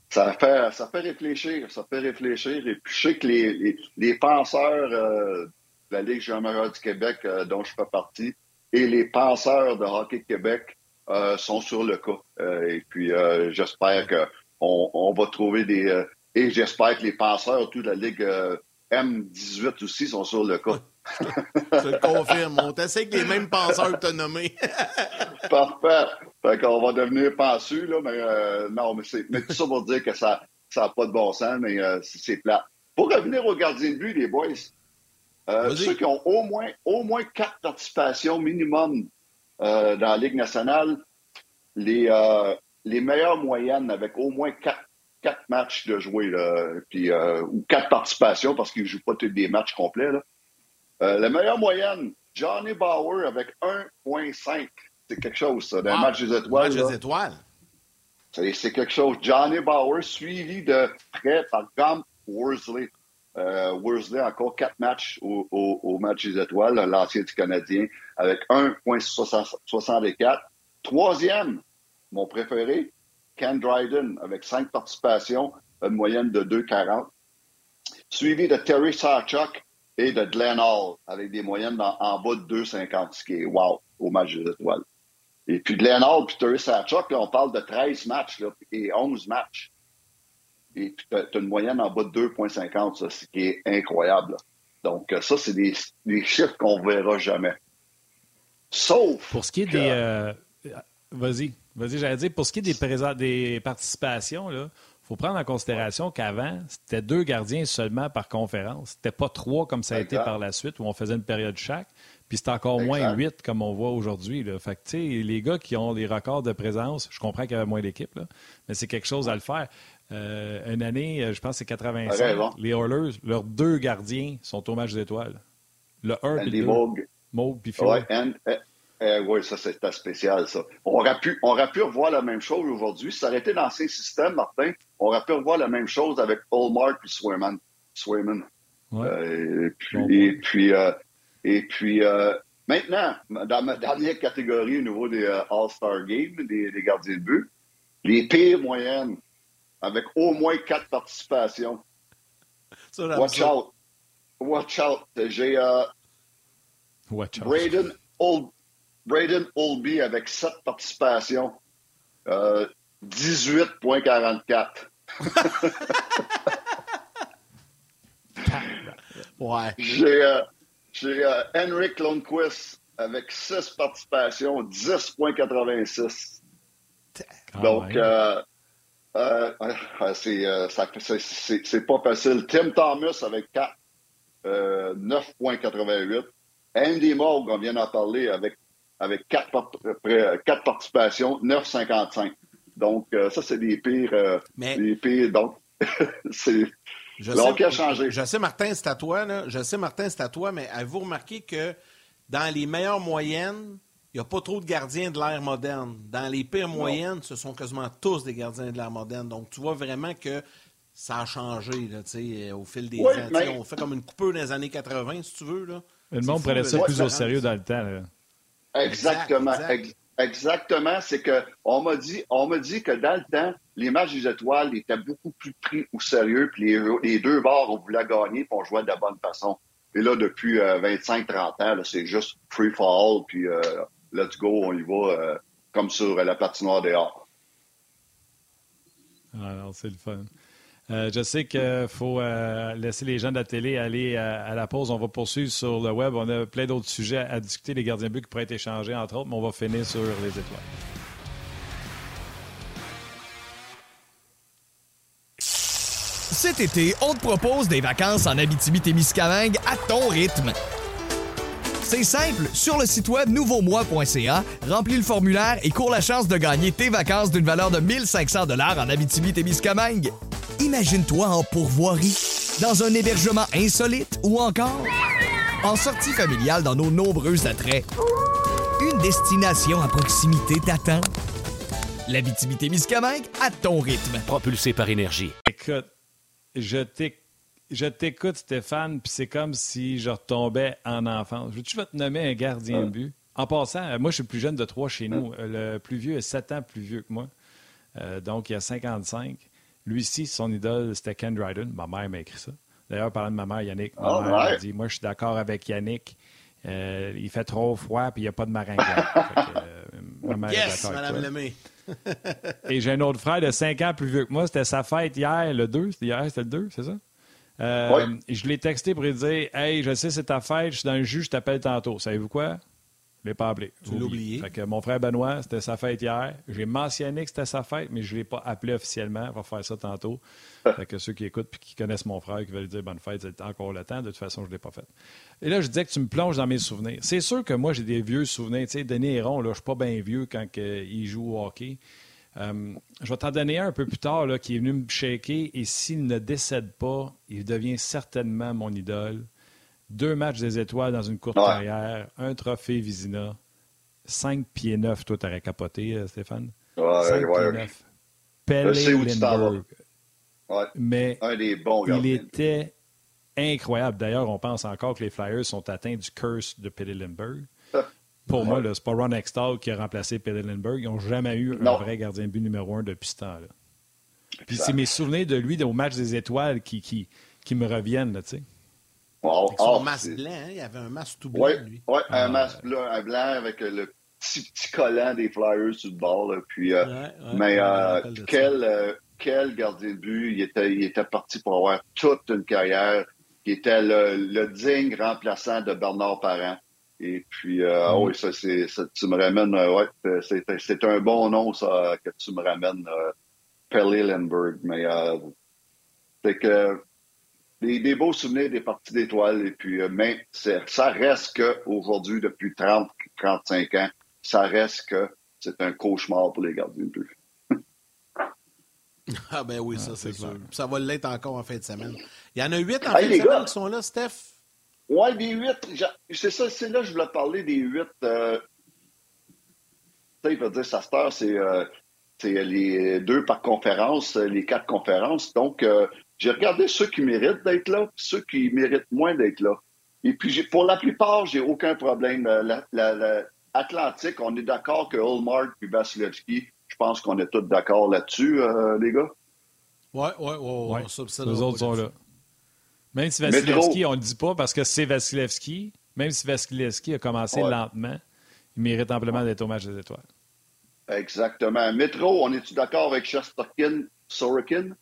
Speaker 3: ça fait, ça fait réfléchir, ça fait réfléchir. Et puis, je sais que les, les, penseurs euh, de la Ligue junior du Québec, euh, dont je fais partie, et les penseurs de Hockey Québec sont sur le cas. et puis, j'espère qu'on on va trouver des... et j'espère que les penseurs, toute la Ligue M18 aussi, sont sur le cas. [LAUGHS]
Speaker 1: Je le confirme. On t'essaie que les mêmes penseurs te nommer. [LAUGHS]
Speaker 3: Parfait. Fait qu'on va devenir penseux, là, mais non, mais, mais tout ça pour dire que ça n'a pas de bon sens, mais c'est plat. Pour revenir au gardien de but, les boys, euh, ceux qui ont au moins, au moins quatre participations minimum euh, dans la Ligue nationale, les, euh, les meilleures moyennes avec au moins quatre, quatre matchs de jouer, puis, ou quatre participations parce qu'ils ne jouent pas tous des matchs complets. la meilleure moyenne, Johnny Bauer avec 1,5. C'est quelque chose, ça, d'un match des étoiles.
Speaker 1: Match des étoiles.
Speaker 3: C'est quelque chose. Johnny Bauer, suivi de près par Gump Worsley. Euh, Worsley, encore quatre matchs au, au, match des étoiles, l'ancien du Canadien, avec 1,64. Troisième, mon préféré, Ken Dryden, avec cinq participations, une moyenne de 2,40. Suivi de Terry Sarchuk et de Glenn Hall, avec des moyennes en, bas de 2,50, ce qui est wow au match des étoiles. Et puis Glenn Hall puis Terry Sarchuk, on parle de 13 matchs là, et 11 matchs et tu as, une moyenne en bas de 2,50, ce qui est incroyable. Donc, euh, ça, c'est des, chiffres qu'on ne verra jamais. Sauf.
Speaker 2: Pour ce qui est des. Euh, vas-y, vas-y, j'allais dire, pour ce qui est des, des participations, il faut prendre en considération qu'avant, c'était deux gardiens seulement par conférence. C'était pas trois comme ça a été par la suite, où on faisait une période chaque. Puis c'est encore moins huit comme on voit aujourd'hui. Fait que, les gars qui ont des records de présence, je comprends qu'il y avait moins d'équipes, mais c'est quelque chose à le faire. Euh, une année, euh, je pense que c'est 85. Les Oilers, leurs deux gardiens sont au match d'étoiles. Le 1 et le 2. Moog. puis
Speaker 3: Oui, eh, ouais, ça, c'était spécial, ça. On aurait, pu, on aurait pu revoir la même chose aujourd'hui. Si ça aurait été l'ancien système, Martin, on aurait pu revoir la même chose avec Allmark et Swayman. Swayman. Euh, et puis, et puis, maintenant, dans ma dernière catégorie au niveau des All-Star Games, des, des gardiens de but, les pires moyennes avec au moins quatre participations. Watch out. Watch out. J'ai euh, Braden, Old, Braden Olby avec sept participations. Euh, 18,44. [LAUGHS]
Speaker 1: ouais.
Speaker 3: J'ai euh, euh, Henrik Lundqvist avec six participations, 10,86. Donc, euh, euh, euh, c'est pas facile. Tim Thomas avec 4, 9,88. Euh, Andy Morg, on vient d'en parler, avec, avec 4, participations, 9,55. Donc, ça, c'est des pires. Mais... Des pires. Donc, [LAUGHS] c'est. Je sais, a changé.
Speaker 1: Je sais, Martin, c'est à toi. Là. Je sais, Martin, c'est à toi, mais avez-vous remarqué que dans les meilleures moyennes, il n'y a pas trop de gardiens de l'ère moderne? Dans les pires moyennes, ce sont quasiment tous des gardiens de l'ère moderne. Donc, tu vois vraiment que ça a changé là, au fil des ans. On fait comme une coupure dans les années 80, si tu veux. Là.
Speaker 2: Le monde prenait ça plus au sérieux dans le temps.
Speaker 3: Exactement. Exactement. C'est que on m'a dit, on m'a dit que dans le temps, les matchs des étoiles étaient beaucoup plus pris au sérieux, puis les, deux bords, on voulait gagner, puis on jouait de la bonne façon. Et là, depuis 25-30 euh, ans, c'est juste free fall, puis euh, let's go, on y va euh, comme sur la patinoire dehors.
Speaker 2: Alors, c'est le fun. Euh, je sais qu'il faut euh, laisser les gens de la télé aller à, la pause. On va poursuivre sur le web. On a plein d'autres sujets à discuter, les gardiens de but qui pourraient être échangés, entre autres, mais on va finir sur les étoiles.
Speaker 4: Cet été, on te propose des vacances en Abitibi-Témiscamingue à ton rythme. C'est simple, sur le site web nouveaumois.ca, remplis le formulaire et cours la chance de gagner tes vacances d'une valeur de 1500 dollars en Abitibi-Témiscamingue. Imagine-toi en pourvoirie, dans un hébergement insolite ou encore en sortie familiale dans nos nombreux attraits. Une destination à proximité t'attend. L'Abitibi-Témiscamingue à ton rythme.
Speaker 5: Propulsé par énergie.
Speaker 2: Écoute, je t'écoute Stéphane, puis c'est comme si je retombais en enfance. Tu vas te nommer un gardien de but? En passant, euh, moi, je suis le plus jeune de trois chez nous. Euh, le plus vieux est sept ans plus vieux que moi. Euh, donc, il a 55. Lui-ci, son idole, c'était Ken Dryden. Ma mère m'a écrit ça. D'ailleurs, parlant de ma mère, Yannick, ma mère a dit Moi, je suis d'accord avec Yannick. il fait trop froid, puis il n'y a pas de maringouin.
Speaker 1: Yes, Madame Lemay. [LAUGHS]
Speaker 2: Et j'ai un autre frère de 5 ans plus vieux que moi. C'était sa fête hier, le 2. C'était hier, c'était le 2, c'est ça? Euh, Je l'ai texté pour lui dire Hey, je sais, c'est ta fête, je suis dans le jus, je t'appelle tantôt. Savez-vous quoi? Je ne l'ai pas appelé.
Speaker 1: Tu l'as oublié.
Speaker 2: Fait que mon frère Benoît, c'était sa fête hier. J'ai mentionné que c'était sa fête, mais je ne l'ai pas appelé officiellement. On va faire ça tantôt. fait que ceux qui écoutent et qui connaissent mon frère, qui veulent dire bonne fête, c'est encore le temps. De toute façon, je ne l'ai pas fait. Et là, je disais que tu me plonges dans mes souvenirs. C'est sûr que moi, j'ai des vieux souvenirs. Tu sais, Denis Héron, là, je ne suis pas bien vieux quand il joue au hockey. Euh, je vais t'en donner un un peu plus tard là, qui est venu me shaker et s'il ne décède pas, il devient certainement mon idole. Deux matchs des étoiles dans une courte carrière, un trophée Vizina, cinq pieds neufs, toi t'aurais capoté, euh, Stéphane.
Speaker 3: Ouais,
Speaker 2: cinq
Speaker 3: ouais,
Speaker 2: pieds Lindbergh.
Speaker 3: Ouais.
Speaker 2: Mais
Speaker 3: un des bons
Speaker 2: il était incroyable. D'ailleurs, on pense encore que les Flyers sont atteints du curse de Pelle Lindbergh. Pour moi, c'est pas Ron Extall qui a remplacé Peter Lindbergh. Ils n'ont jamais eu un vrai gardien de but numéro un depuis ce temps-là. Puis c'est mes souvenirs de lui au match des étoiles qui, qui, qui me reviennent, tu sais.
Speaker 1: Avec son masque blanc, hein? il y avait un masque tout blanc, lui.
Speaker 3: Oui, un ah, masque blanc, un blanc avec le petit, petit collant des Flyers sur le bord. Puis, euh, mais euh, quel, euh, quel gardien de but. Il était, il était parti pour avoir toute une carrière. Il était le, le digne remplaçant de Bernard Parent. Et puis, euh, ah oui, ça, c'est, tu me ramènes, euh, ouais, c'est, un bon nom, ça, que tu me ramènes, euh, Pelly Lindbergh. Mais, euh, c'est que, des, des, beaux souvenirs des parties d'étoiles. Et puis, euh, mais ça reste qu'aujourd'hui, depuis 30, 35 ans, ça reste que c'est un cauchemar pour les gardiens de but. [LAUGHS]
Speaker 1: ah ben oui, ça, ah, c'est, sûr. Ça va l'être encore en fin de semaine. Il y en a huit en fin de semaine qui sont là, Steph?
Speaker 3: Ouais, des huit, c'est ça, c'est là que je voulais parler des huit. Euh, tu sais, il veut dire, ça c'est euh, les deux par conférence, les quatre conférences. Donc, euh, j'ai regardé ceux qui méritent d'être là, ceux qui méritent moins d'être là. Et puis, pour la plupart, j'ai aucun problème. L'Atlantique, on est d'accord que Hallmark et Vasilevski, je pense qu'on est tous d'accord là-dessus, les gars.
Speaker 1: Ouais, ouais, ouais. ouais.
Speaker 2: Les autres sont là. Même si Vasilevski, on ne le dit pas parce que c'est Vasilevski, même si Vasilevski a commencé lentement, il mérite amplement d'être au match des étoiles.
Speaker 3: Exactement. Métro, on est-tu d'accord avec Shesterkin, Sorokin?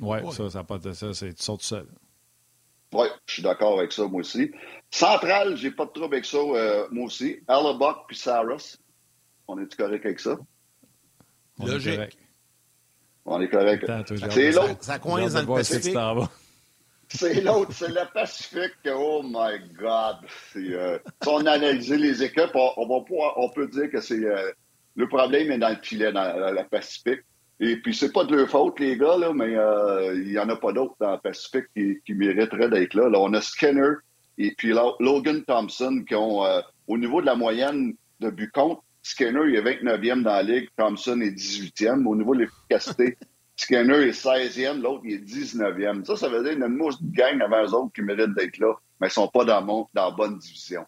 Speaker 2: Oui, ça, ça pas de ça, c'est tu tout seul.
Speaker 3: Oui, je suis d'accord avec ça, moi aussi. Central, j'ai pas de trouble avec ça, euh, moi aussi. Alabuck puis Saros. On est-tu correct avec ça?
Speaker 1: Logique.
Speaker 3: On est correct. C'est l'autre.
Speaker 1: Ça coince dans le Pacifique.
Speaker 3: C'est l'autre, c'est le Pacifique. Oh my God. Euh, si on analyse les équipes, on, va on peut dire que c'est euh, le problème est dans le filet, dans le Pacifique. Et puis, c'est pas de leur faute, les gars, là, mais euh, il n'y en a pas d'autres dans le Pacifique qui, qui mériteraient d'être là. là. On a Skinner et puis Logan Thompson qui ont, au niveau de la moyenne de but contre, Skinner est 29e dans la ligue, Thompson est 18e. Au niveau de l'efficacité, [LAUGHS] Skinner est 16e, l'autre est 19e. Ça, ça veut dire qu'il y a une mousse de gang avant eux autres qui méritent d'être là, mais ils ne sont pas dans, mon, dans la bonne division.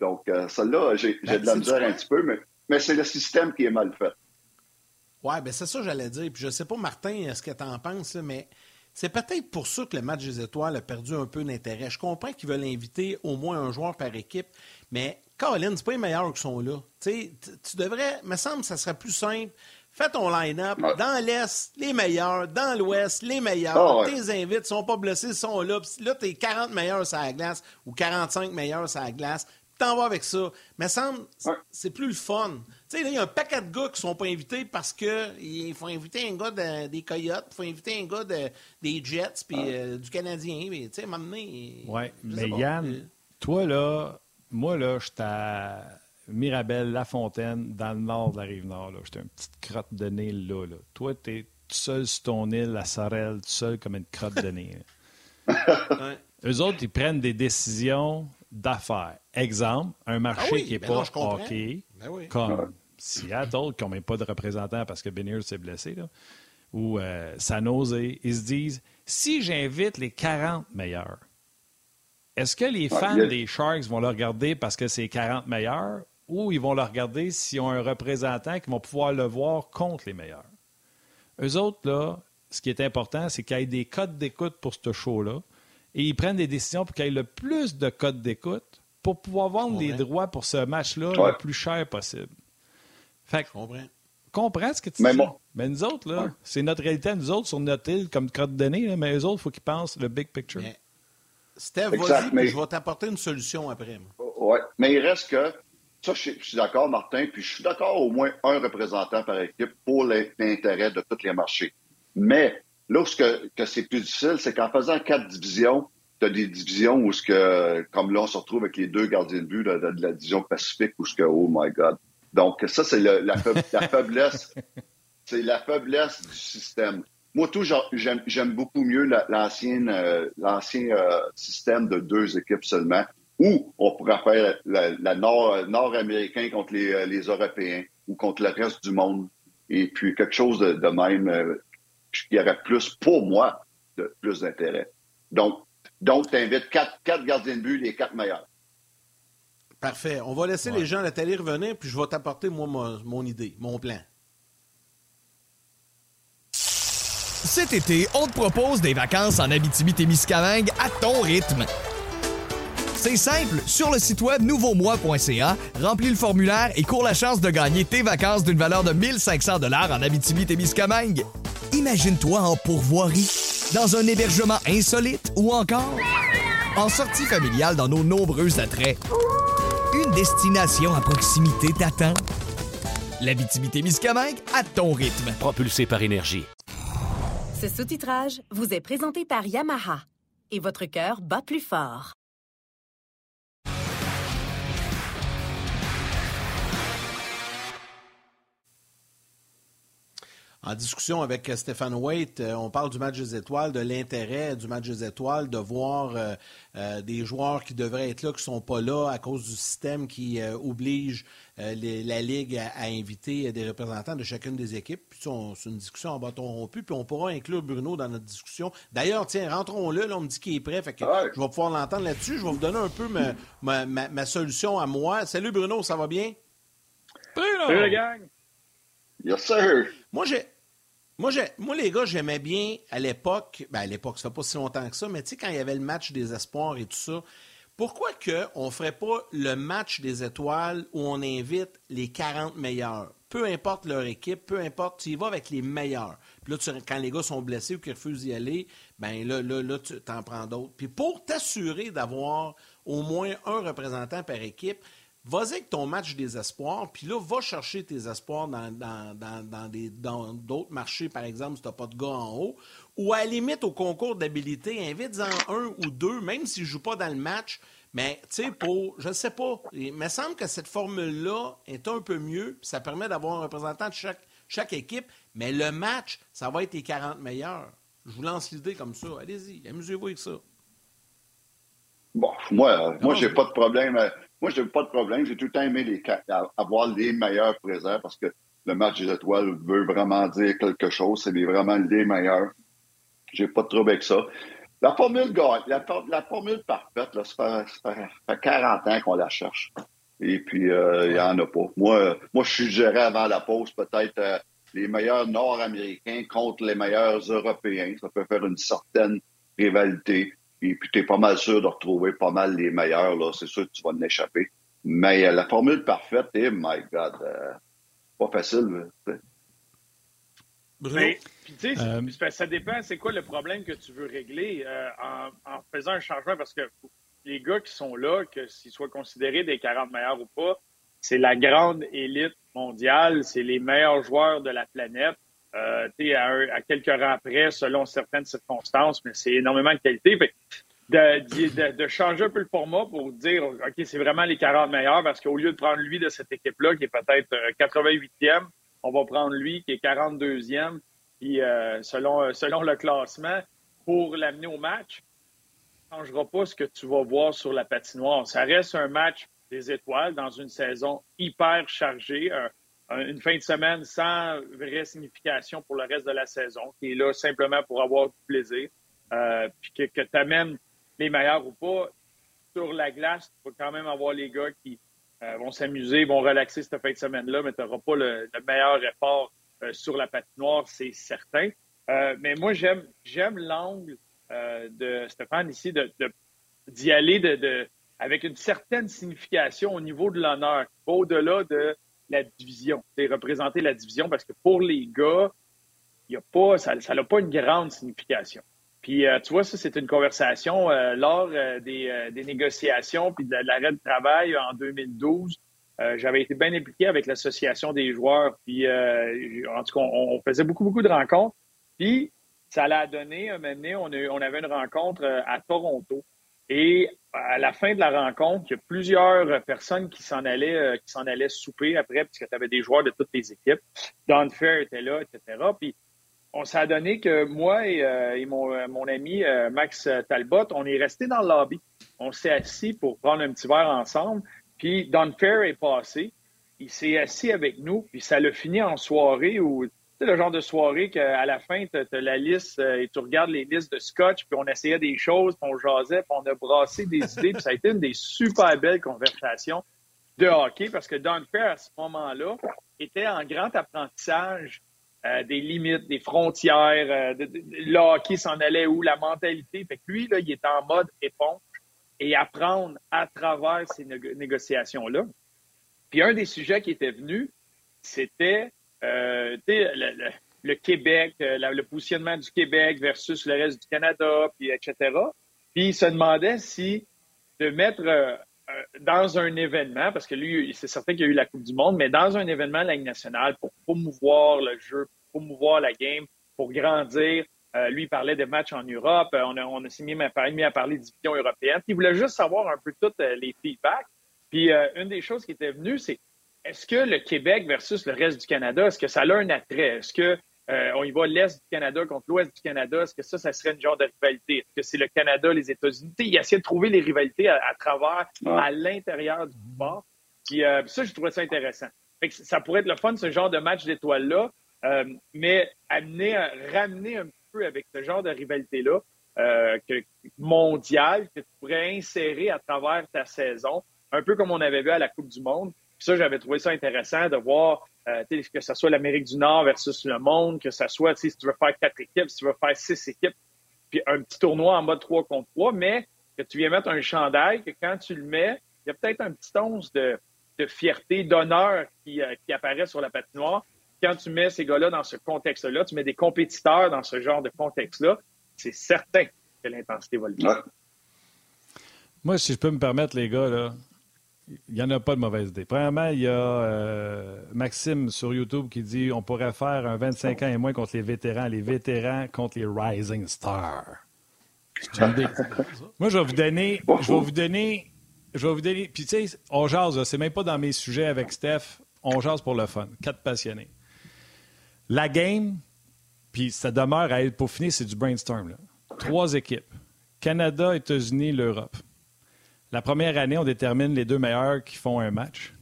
Speaker 3: Donc, euh, celle-là, j'ai ben, de la misère un petit peu, mais, mais c'est le système qui est mal fait.
Speaker 1: Oui, ben c'est ça que j'allais dire. Puis je sais pas, Martin, ce que tu en penses, mais c'est peut-être pour ça que le match des étoiles a perdu un peu d'intérêt. Je comprends qu'ils veulent inviter au moins un joueur par équipe, mais Colin, c'est pas les meilleurs qui sont là. tu devrais, me semble que ça serait plus simple. Fais ton line-up. Dans l'Est, les meilleurs. Dans l'Ouest, les meilleurs. Ah, Tes invites sont pas blessés, ils sont là. là, t'es 40 meilleurs sur la glace ou 45 meilleurs sur la glace. T'en vas avec ça. Mais semble, c'est plus le fun. Tu sais, il y a un paquet de gars qui sont pas invités parce que il faut inviter un gars des Coyotes, il faut inviter un gars des Jets puis euh, du Canadien. Tu sais, m'amener.
Speaker 2: Oui, mais Yann, euh, toi, là, moi, là, j'étais à Mirabel, La Fontaine, dans le nord de la Rive-Nord. J'étais une petite crotte de nez là. là. Toi, t'es tout seul sur ton île, à Sorel, tout seul comme une crotte de nez. [LAUGHS] Eux autres, ils prennent des décisions d'affaires. Exemple, un marché ah qui n'est ben pas hockey, ben comme Seattle, qui n'a même pas de représentant parce que Benier s'est blessé, là, ou euh, San Jose, ils se disent si j'invite les 40 meilleurs, est-ce que les fans des Sharks vont le regarder parce que c'est 40 meilleurs ou ils vont le regarder s'ils ont un représentant qui va pouvoir le voir contre les meilleurs? Eux autres, là, ce qui est important, c'est qu'il y ait des codes d'écoute pour ce show-là et ils prennent des décisions pour qu'il y ait le plus de codes d'écoute pour pouvoir vendre les droits pour ce match-là le plus cher possible. Fait que, je comprends. comprends ce que tu dis. Mais nous autres, là, c'est notre réalité nous autres sur notre île comme crotte de nez, mais eux autres, il faut qu'ils pensent le big picture. Mais,
Speaker 1: Steph, vas-y, je vais t'apporter une solution après.
Speaker 3: Oui, mais il reste que, ça, je, suis d'accord, Martin, puis je suis d'accord au moins un représentant par équipe pour l'intérêt de tous les marchés. Mais là où que, que c'est plus difficile, c'est qu'en faisant quatre divisions, tu as des divisions où, ce que, comme là, on se retrouve avec les deux gardiens de but de, de la division Pacifique, où ce que, oh my God. Donc, ça, c'est la, la, [LAUGHS] faiblesse. c'est la faiblesse du système. Moi, tout, j'aime beaucoup mieux l'ancien euh, l'ancien euh, système de deux équipes seulement, où on pourrait faire la, nord, nord-américain contre les, euh, les, Européens ou contre le reste du monde. Et puis quelque chose de, de même qui aurait plus, pour moi, de, plus d'intérêt. Donc, donc tu invites quatre, quatre gardiens de but, les quatre meilleurs.
Speaker 1: Parfait. On va laisser les gens à la télé revenir, puis je vais t'apporter, moi, mon, idée, mon plan.
Speaker 4: Cet été, on te propose des vacances en Abitibi-Témiscamingue à ton rythme. C'est simple, sur le site web nouveaumois.ca, remplis le formulaire et cours la chance de gagner tes vacances d'une valeur de 1500 dollars en Abitibi-Témiscamingue. Imagine-toi en pourvoirie, dans un hébergement insolite ou encore en sortie familiale dans nos nombreux attraits. Destination à proximité t'attend. La Miscamingue à ton rythme.
Speaker 5: Propulsé par énergie.
Speaker 6: Ce sous-titrage vous est présenté par Yamaha. Et votre cœur bat plus fort.
Speaker 1: En discussion avec euh, Stéphane Waite, euh, on parle du match des étoiles, de l'intérêt du match des étoiles, de voir euh, des joueurs qui devraient être là, qui ne sont pas là à cause du système qui oblige la Ligue à, inviter des représentants de chacune des équipes. Puis c'est une discussion en bâton rompu, puis on pourra inclure Bruno dans notre discussion. D'ailleurs, tiens, rentrons-le, là, on me dit qu'il est prêt, fait que je vais pouvoir l'entendre là-dessus. Je vais vous donner un peu ma, ma, solution à moi. Salut Bruno, ça va bien?
Speaker 7: Bruno! Salut la gang!
Speaker 3: Yes, sir!
Speaker 1: Moi, j'ai, moi, les gars, j'aimais bien à l'époque, ben à l'époque, ça fait pas si longtemps que ça, mais tu sais, quand il y avait le match des espoirs et tout ça, pourquoi que on ferait pas le match des étoiles où on invite les 40 meilleurs? Peu importe leur équipe, peu importe, tu y vas avec les meilleurs. Puis là, quand les gars sont blessés ou qu'ils refusent d'y aller, ben là, là, là tu t'en prends d'autres. Puis pour t'assurer d'avoir au moins un représentant par équipe, Vas-y avec ton match des espoirs, puis là, va chercher tes espoirs dans, dans, d'autres marchés, par exemple, si tu n'as pas de gars en haut. Ou à la limite, au concours d'habilité, invite-en un ou deux, même s'ils ne jouent pas dans le match. Mais, tu sais, pour, je ne sais pas, il me semble que cette formule-là est un peu mieux, puis ça permet d'avoir un représentant de chaque, chaque équipe. Mais le match, ça va être les 40 meilleurs. Je vous lance l'idée comme ça. Allez-y, amusez-vous avec ça.
Speaker 3: Bon, moi, moi, j'ai pas de problème. Moi, je n'ai pas de problème. J'ai tout le temps aimé avoir les meilleurs présents parce que le match des étoiles veut vraiment dire quelque chose. C'est vraiment les meilleurs. J'ai pas de trouble avec ça. La formule la, la formule parfaite, ça, fait, 40 ans qu'on la cherche. Et puis, euh, il n'y en a pas. Moi, moi, je suggérais avant la pause peut-être euh, les meilleurs Nord-Américains contre les meilleurs Européens. Ça peut faire une certaine rivalité. Et puis, tu es pas mal sûr de retrouver pas mal les meilleurs. là. C'est sûr que tu vas en échapper. Mais euh, la formule parfaite, eh my God, euh, pas facile.
Speaker 7: Mais, puis, sais, euh, ça dépend, c'est quoi le problème que tu veux régler en, faisant un changement, parce que les gars qui sont là, que s'ils soient considérés des 40 meilleurs ou pas, c'est la grande élite mondiale, c'est les meilleurs joueurs de la planète. Euh, à, à, quelques rangs près, selon certaines circonstances, mais c'est énormément de qualité. de, changer un peu le format pour dire, OK, c'est vraiment les 40 meilleurs, parce qu'au lieu de prendre lui de cette équipe-là, qui est peut-être 88e, euh, on va prendre lui qui est 42e, puis euh, selon, selon le classement, pour l'amener au match, ça ne changera pas ce que tu vas voir sur la patinoire. Ça reste un match des étoiles dans une saison hyper chargée, une fin de semaine sans vraie signification pour le reste de la saison, qui est là simplement pour avoir du plaisir, euh, puis que, tu amènes les meilleurs ou pas. Sur la glace, tu vas quand même avoir les gars qui euh, vont s'amuser, vont relaxer cette fin de semaine-là, mais tu n'auras pas le, meilleur effort euh, sur la patinoire, c'est certain. mais moi, j'aime j'aime l'angle de Stéphane ici d'y de, d'y aller de, avec une certaine signification au niveau de l'honneur, au-delà de la division. C'est représenter la division parce que pour les gars, y a pas, ça n'a pas une grande signification. Puis, euh, tu vois, ça, c'est une conversation euh, lors euh, des, négociations puis de l'arrêt de travail en 2012. J'avais été bien impliqué avec l'association des joueurs. Puis, en tout cas, on, faisait beaucoup, beaucoup de rencontres. Puis, ça l'a donné, un moment donné, on, on avait une rencontre à Toronto. Et à la fin de la rencontre, il y a plusieurs personnes qui s'en allaient, qui s'en allaient souper après, puisque tu avais des joueurs de toutes les équipes. Don Fair était là, etc. Puis on s'est donné que moi et, euh, mon, euh, mon, ami euh, Max Talbot, on est resté dans le lobby. On s'est assis pour prendre un petit verre ensemble. Puis Don Fair est passé. Il s'est assis avec nous. Puis ça l'a fini en soirée où le genre de soirée qu'à la fin, tu as, la liste et tu regardes les listes de scotch, puis on essayait des choses, puis on jasait, puis on a brassé des [LAUGHS] idées, puis ça a été une des super belles conversations de hockey parce que Don Fair, à ce moment-là, était en grand apprentissage euh, des limites, des frontières, euh, de, le hockey s'en allait où, la mentalité. Fait que lui, là, il est en mode éponge et apprendre à travers ces négociations-là. Puis un des sujets qui était venu, c'était euh, le, Québec, euh, le positionnement du Québec versus le reste du Canada, puis etc. Puis il se demandait si de mettre euh, dans un événement, parce que lui, c'est certain qu'il y a eu la Coupe du Monde, mais dans un événement de la Ligue nationale pour promouvoir le jeu, pour promouvoir la game, pour grandir. Lui, il parlait des matchs en Europe. On a, on a mis, mis à parler de division européenne. il voulait juste savoir un peu toutes les feedbacks. Puis une des choses qui était venue, c'est est-ce que le Québec versus le reste du Canada, est-ce que ça a un attrait? Est-ce que euh, on y va l'Est du Canada contre l'Ouest du Canada. Est-ce que ça, ça serait une genre de rivalité? Est-ce que c'est le Canada, les États-Unis? Il essaie de trouver les rivalités à, travers, à l'intérieur du sport. Puis euh, ça, je trouvais ça intéressant. ça pourrait être le fun, ce genre de match d'étoiles-là, euh, mais amener, ramener un peu avec ce genre de rivalité-là, que, mondiale, que tu pourrais insérer à travers ta saison, un peu comme on avait vu à la Coupe du Monde. Ça, j'avais trouvé ça intéressant de voir euh, que ce soit l'Amérique du Nord versus le monde, que ce soit si tu veux faire quatre équipes, si tu veux faire six équipes, puis un petit tournoi en mode 3 contre 3, mais que tu viens mettre un chandail, que quand tu le mets, il y a peut-être un petit once de, fierté, d'honneur qui, euh, qui, apparaît sur la patinoire. Quand tu mets ces gars-là dans ce contexte-là, tu mets des compétiteurs dans ce genre de contexte-là, c'est certain que l'intensité va le faire.
Speaker 2: Moi, si je peux me permettre, les gars, là, il n'y en a pas de mauvaise idée. Premièrement, il y a euh, Maxime sur YouTube qui dit on pourrait faire un 25 ans et moins contre les vétérans, les vétérans contre les Rising Stars. [LAUGHS] Moi, je vais vous donner. Je vais vous donner. Je vais vous donner. Puis, tu sais, on jase, c'est même pas dans mes sujets avec Steph. On jase pour le fun. Quatre passionnés. La game, puis ça demeure à être pour finir, c'est du brainstorm. Trois équipes Canada, États-Unis, l'Europe. La première année, on détermine les deux meilleurs qui font un match.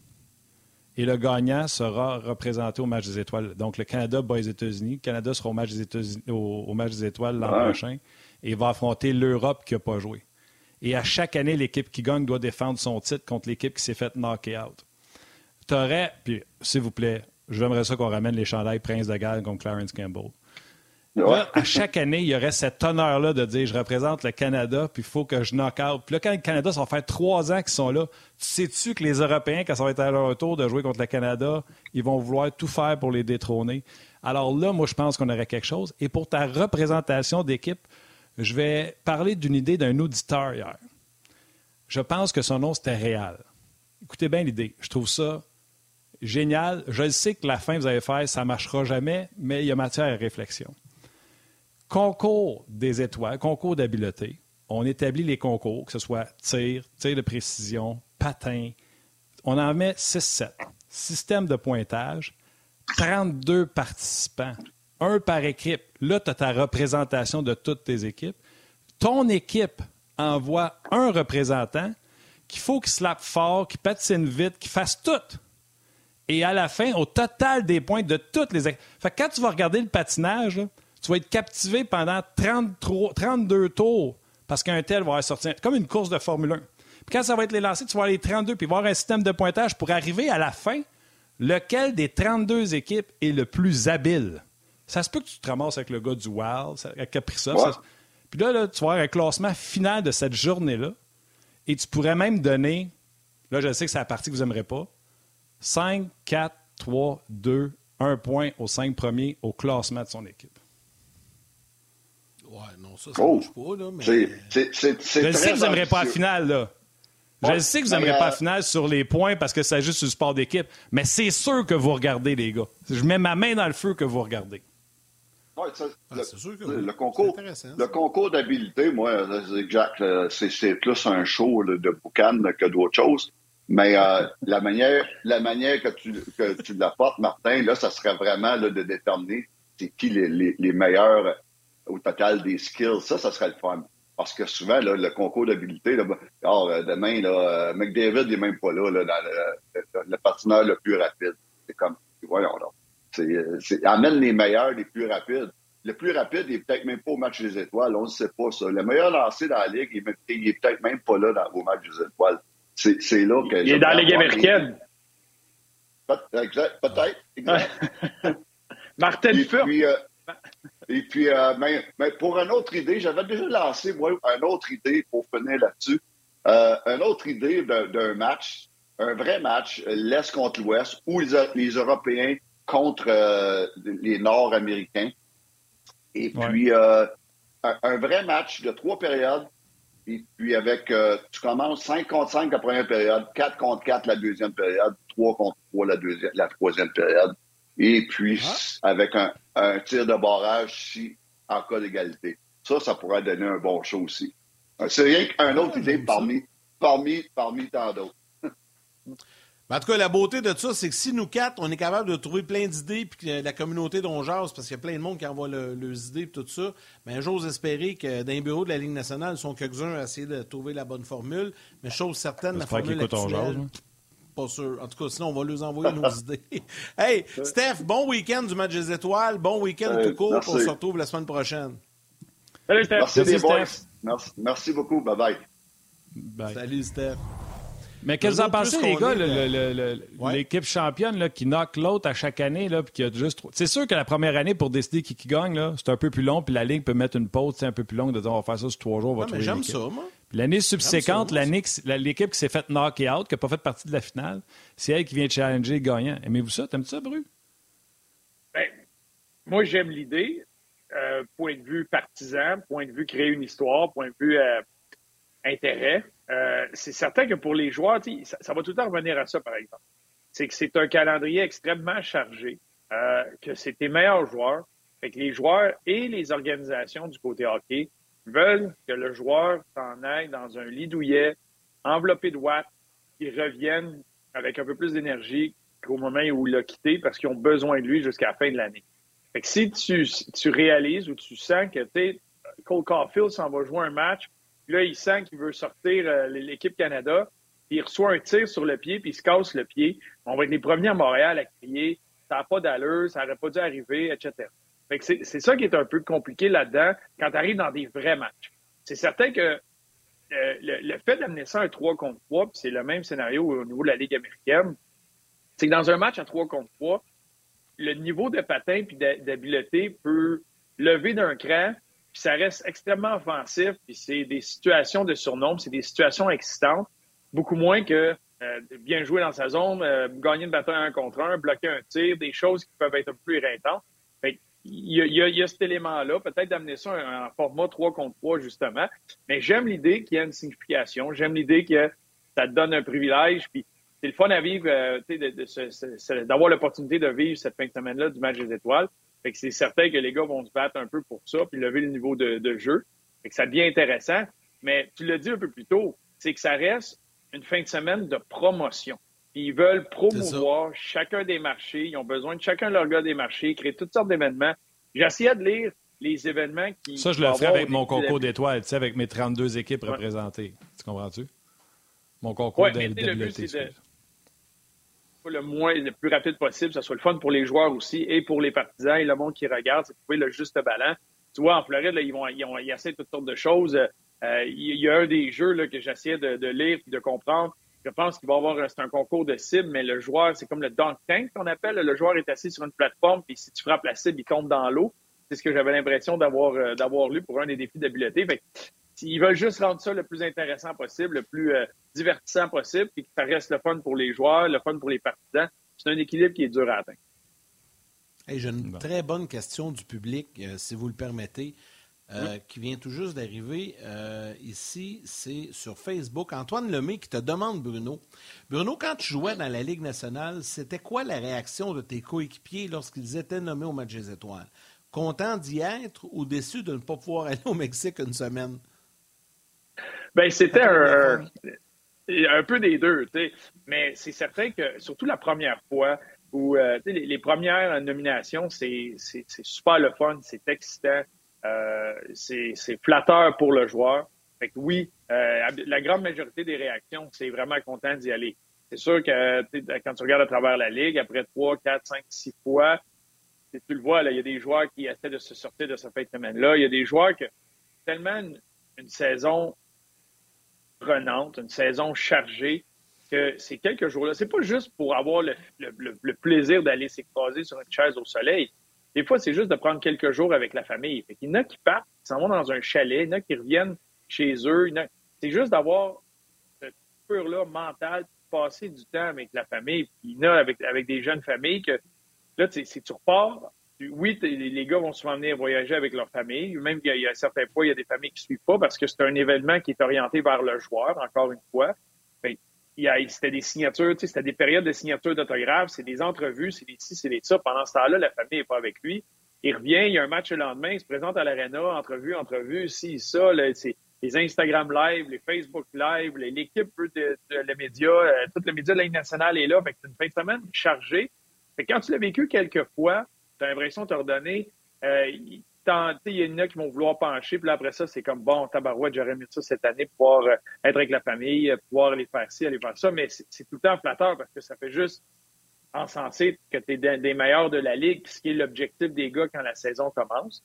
Speaker 2: Et le gagnant sera représenté au match des étoiles. Donc, le Canada bat les États-Unis. Le Canada sera au match des, États-Unis, au, match des étoiles l'an prochain. Et va affronter l'Europe qui n'a pas joué. Et à chaque année, l'équipe qui gagne doit défendre son titre contre l'équipe qui s'est faite knocker out. T'aurais, puis s'il vous plaît, j'aimerais ça qu'on ramène les chandails Prince de Galles contre Clarence Campbell à chaque année, il y aurait cet honneur-là de dire je représente le Canada, puis il faut que je knock out. Puis là, quand le Canada, ça va faire trois ans qu'ils sont là, sais-tu que les Européens, quand ça va être à leur tour de jouer contre le Canada, ils vont vouloir tout faire pour les détrôner? Alors là, moi, je pense qu'on aurait quelque chose. Et pour ta représentation d'équipe, je vais parler d'une idée d'un auditeur hier. Je pense que son nom, c'était Réal. Écoutez bien l'idée. Je trouve ça génial. Je sais que la fin vous allez faire, ça ne marchera jamais, mais il y a matière à réflexion. Concours des étoiles, concours d'habileté. On établit les concours, que ce soit tir, tir de précision, patin. On en met 6-7. Système de pointage, 32 participants, un par équipe. Là, tu as ta représentation de toutes tes équipes. Ton équipe envoie un représentant qu'il faut qu'il slappe fort, qu'il patine vite, qu'il fasse tout. Et à la fin, au total des points de toutes les équipes. Fait quand tu vas regarder le patinage, tu vas être captivé pendant 32 tours parce qu'un tel va sortir comme une course de Formule 1. Puis quand ça va être les lancers, tu vas aller 32 puis voir un système de pointage pour arriver à la fin, lequel des 32 équipes est le plus habile? Ça se peut que tu te ramasses avec le gars du Wild, qui a pris ça. Puis là, tu vas avoir un classement final de cette journée-là. Et tu pourrais même donner, là, je sais que c'est la partie que vous n'aimerez pas, 5, 4, 3, 2, 1 point aux 5 premiers au classement de son équipe.
Speaker 1: Ouais, non, ça, ça oh, pas, là, mais...
Speaker 2: C'est, je sais que vous n'aimerez pas la finale, là. Je sais que vous n'aimerez pas la finale sur les points parce que c'est juste du sport d'équipe, mais c'est sûr que vous regardez, les gars. Je mets ma main dans le feu que vous regardez.
Speaker 3: Ouais, ah, le, concours, le concours d'habileté, moi, exact, c'est plus un show de boucan que d'autres choses. Mais euh, [LAUGHS] la manière, la manière que tu, que tu l'apportes, Martin, là, ça serait vraiment là, de déterminer c'est qui les, les, les, meilleurs au total des skills. Ça, ça serait le fun. Parce que souvent, là, le concours d'habilité, euh, demain, là, euh, McDavid n'est même pas là, là dans le, le, patineur le plus rapide. C'est comme, voyons là. C'est, amène les meilleurs, les plus rapides. Le plus rapide, il est peut-être même pas au match des étoiles. On ne sait pas ça. Le meilleur lancé dans la ligue, il est, peut-être même pas là dans, au match des étoiles. C'est là que.
Speaker 7: Il est dans la Ligue américaine.
Speaker 3: Peut-être, exact. [LAUGHS]
Speaker 7: Martin
Speaker 3: euh, et puis, euh, mais, pour une autre idée, j'avais déjà lancé, moi, une autre idée pour finir là-dessus. Euh, une autre idée d'un match, un vrai match, l'Est contre l'Ouest, ou les, Européens contre les Nord-Américains. Et puis, un, vrai match de trois périodes et puis avec, euh, tu commences 5 contre 5 la première période, 4 contre 4 la deuxième période, 3 contre 3 la, deuxième, la troisième période. Et puis ah. avec un, tir de barrage si en cas d'égalité. Ça, ça pourrait donner un bon show aussi. C'est rien qu'un autre idée parmi, parmi, parmi tant d'autres.
Speaker 1: en tout cas, la beauté de ça, c'est que si nous quatre, on est capable de trouver plein d'idées, puis que la communauté dont parce qu'il y a plein de monde qui envoie leurs idées et tout ça, bien, j'ose espérer que dans les bureaux de la Ligue nationale, ils sont quelques-uns à essayer de trouver la bonne formule. Mais chose certaine, la formule actuelle... Pas sûr. En tout cas, sinon, on va leur envoyer nos [LAUGHS] idées. Hey, Steph, bon week-end du match des étoiles. Bon week-end tout court. On se retrouve la semaine prochaine.
Speaker 7: Salut, Steph.
Speaker 3: Merci, Steph. Merci, merci beaucoup. Bye-bye.
Speaker 1: Bye. Salut, Steph.
Speaker 2: Mais qu'est-ce que vous en pensez, les gars, l'équipe championne là, qui knock l'autre à chaque année, là, puis qui a juste. C'est sûr que la première année, pour décider qui, qui gagne, c'est un peu plus long, puis la Ligue peut mettre une pause un peu plus longue de dire on va faire ça sur trois jours, on va
Speaker 1: trouver. J'aime ça, moi.
Speaker 2: L'année subséquente, l'équipe qui s'est faite knock out, qui n'a pas fait partie de la finale, c'est elle qui vient challenger le gagnant. Aimez-vous ça? T'aimes ça, Bru?
Speaker 7: Ben, moi, j'aime l'idée. Euh, point de vue partisan, point de vue créer une histoire, point de vue euh, intérêt. Euh, c'est certain que pour les joueurs, ça, va tout le temps revenir à ça, par exemple. C'est que c'est un calendrier extrêmement chargé, euh, que c'est tes meilleurs joueurs. Fait que les joueurs et les organisations du côté hockey veulent que le joueur s'en aille dans un lit douillet, enveloppé de watts, qu'il revienne avec un peu plus d'énergie qu'au moment où il l'a quitté parce qu'ils ont besoin de lui jusqu'à la fin de l'année. Fait que si tu, tu réalises ou tu sens que Cole Caulfield s'en va jouer un match là, il sent qu'il veut sortir euh, l'équipe Canada. Puis il reçoit un tir sur le pied, puis il se casse le pied. On va être les premiers à Montréal à crier ça n'a pas d'allure, ça n'aurait pas dû arriver, etc. c'est ça qui est un peu compliqué là-dedans quand tu arrives dans des vrais matchs. C'est certain que euh, le, fait d'amener ça à un 3 contre 3, puis c'est le même scénario au niveau de la Ligue américaine, c'est que dans un match à 3 contre 3, le niveau de patin puis d'habileté peut lever d'un cran, puis ça reste extrêmement offensif, puis c'est des situations de surnombre, c'est des situations excitantes, beaucoup moins que euh, bien jouer dans sa zone, euh, gagner une bataille un contre un, bloquer un tir, des choses qui peuvent être un peu plus éreintantes. Il, y a, il, y a, cet élément-là, peut-être d'amener ça en, format 3 contre 3, justement. Mais j'aime l'idée qu'il y a une signification. J'aime l'idée que ça te donne un privilège. Puis c'est le fun à vivre, euh, d'avoir l'opportunité de vivre cette fin de semaine-là du match des étoiles. Fait que c'est certain que les gars vont se battre un peu pour ça, puis lever le niveau de, jeu. Fait que ça devient intéressant. Mais tu l'as dit un peu plus tôt, c'est que ça reste une fin de semaine de promotion. Ils veulent promouvoir chacun des marchés. Ils ont besoin de chacun de leurs gars des marchés, créer toutes sortes d'événements. Essayé de lire les événements qui.
Speaker 2: Ça, je le ferai avec mon concours d'étoiles, tu sais, avec mes 32 équipes représentées. Tu comprends-tu? Mon concours
Speaker 7: ouais, d'étoiles le moins, le plus rapide possible, que ce soit le fun pour les joueurs aussi et pour les partisans et le monde qui regarde, c'est trouver le juste ballon. Tu vois, en Floride, là, ils vont, ils, ont, ils essaient toutes sortes de choses. Euh, il y a un des jeux là, que j'essaie de, de, lire et de comprendre. Je pense qu'il va y avoir c'est un concours de cible, mais le joueur, c'est comme le dunk tank qu'on appelle. Le joueur est assis sur une plateforme, puis si tu frappes la cible, il tombe dans l'eau. C'est ce que j'avais l'impression d'avoir euh, d'avoir lu pour un des défis d'habileté. ils veulent juste rendre ça le plus intéressant possible, le plus euh, divertissant possible, puis que ça reste le fun pour les joueurs, le fun pour les partisans. C'est un équilibre qui est dur à atteindre.
Speaker 1: J'ai une très bonne question du public, euh, si vous le permettez, euh, qui vient tout juste d'arriver ici. C'est sur Facebook. Antoine Lemay qui te demande, Bruno. Bruno, quand tu jouais dans la Ligue nationale, c'était quoi la réaction de tes coéquipiers lorsqu'ils étaient nommés au match des étoiles? Content d'y être ou déçu de ne pas pouvoir aller au Mexique une semaine?
Speaker 7: Ben, c'était un, un, peu des deux, tu sais. Mais c'est certain que, surtout la première fois, où euh, les, les, premières nominations, c'est super le fun, c'est excitant, euh, c'est flatteur pour le joueur. Fait que oui, euh, la grande majorité des réactions, c'est vraiment content d'y aller. C'est sûr que quand tu regardes à travers la ligue, après trois, quatre, cinq, six fois, tu le vois, il y a des joueurs qui essaient de se sortir de cette fin de semaine-là. Il y a des joueurs qui tellement une saison prenante, une saison chargée, que ces quelques jours-là, c'est pas juste pour avoir le, plaisir d'aller s'écraser sur une chaise au soleil. Des fois, c'est juste de prendre quelques jours avec la famille. il y en a qui partent, qui s'en vont dans un chalet, il y en a qui reviennent chez eux. C'est juste d'avoir cette peur-là mentale, passer du temps avec la famille. Puis il y en a avec, avec des jeunes familles que là, si tu repars, oui, les gars vont souvent venir voyager avec leur famille. Même qu'il y a certains fois, il y a des familles qui ne suivent pas parce que c'est un événement qui est orienté vers le joueur, encore une fois. C'était des signatures, c'était des périodes de signature d'autographes, c'est des entrevues, c'est des ci, c'est des ça. Pendant ce temps-là, la famille n'est pas avec lui. Il revient, il y a un match le lendemain, il se présente à l'aréna, entrevue, entrevue, ci, ça. les Instagram Live, les Facebook Live, l'équipe de, les médias, euh, tout le média de la nationale est là. c'est une fin de semaine chargée. quand tu l'as vécu quelques fois, tu as l'impression de te redonner. Euh, il y en a qui vont vouloir pencher, puis après ça, c'est comme bon, tabarouette, j'aurais mis ça cette année pouvoir euh, être avec la famille, pouvoir aller faire ci, aller faire ça, mais c'est tout le temps flatteur parce que ça fait juste encenser que tu es des, meilleurs de la Ligue, ce qui est l'objectif des gars quand la saison commence.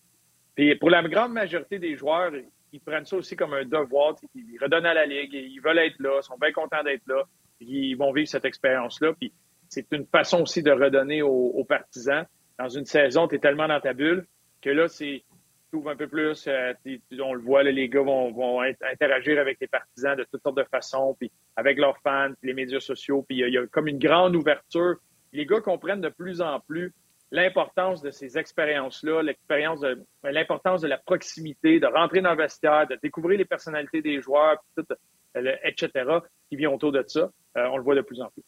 Speaker 7: Puis pour la grande majorité des joueurs, ils prennent ça aussi comme un devoir, ils redonnent à la Ligue, ils veulent être là, ils sont bien contents d'être là, ils vont vivre cette expérience-là, puis c'est une façon aussi de redonner aux partisans dans une saison, tu es tellement dans ta bulle que là, c'est ouvres un peu plus. Euh, on le voit, les gars vont, interagir avec les partisans de toutes sortes de façons, puis avec leurs fans, puis les médias sociaux, puis il y, a comme une grande ouverture. Les gars comprennent de plus en plus l'importance de ces expériences-là, l'expérience de l'importance de la proximité, de rentrer dans le vestiaire, de découvrir les personnalités des joueurs, etc., qui vient autour de ça. Euh, on le voit de plus en plus.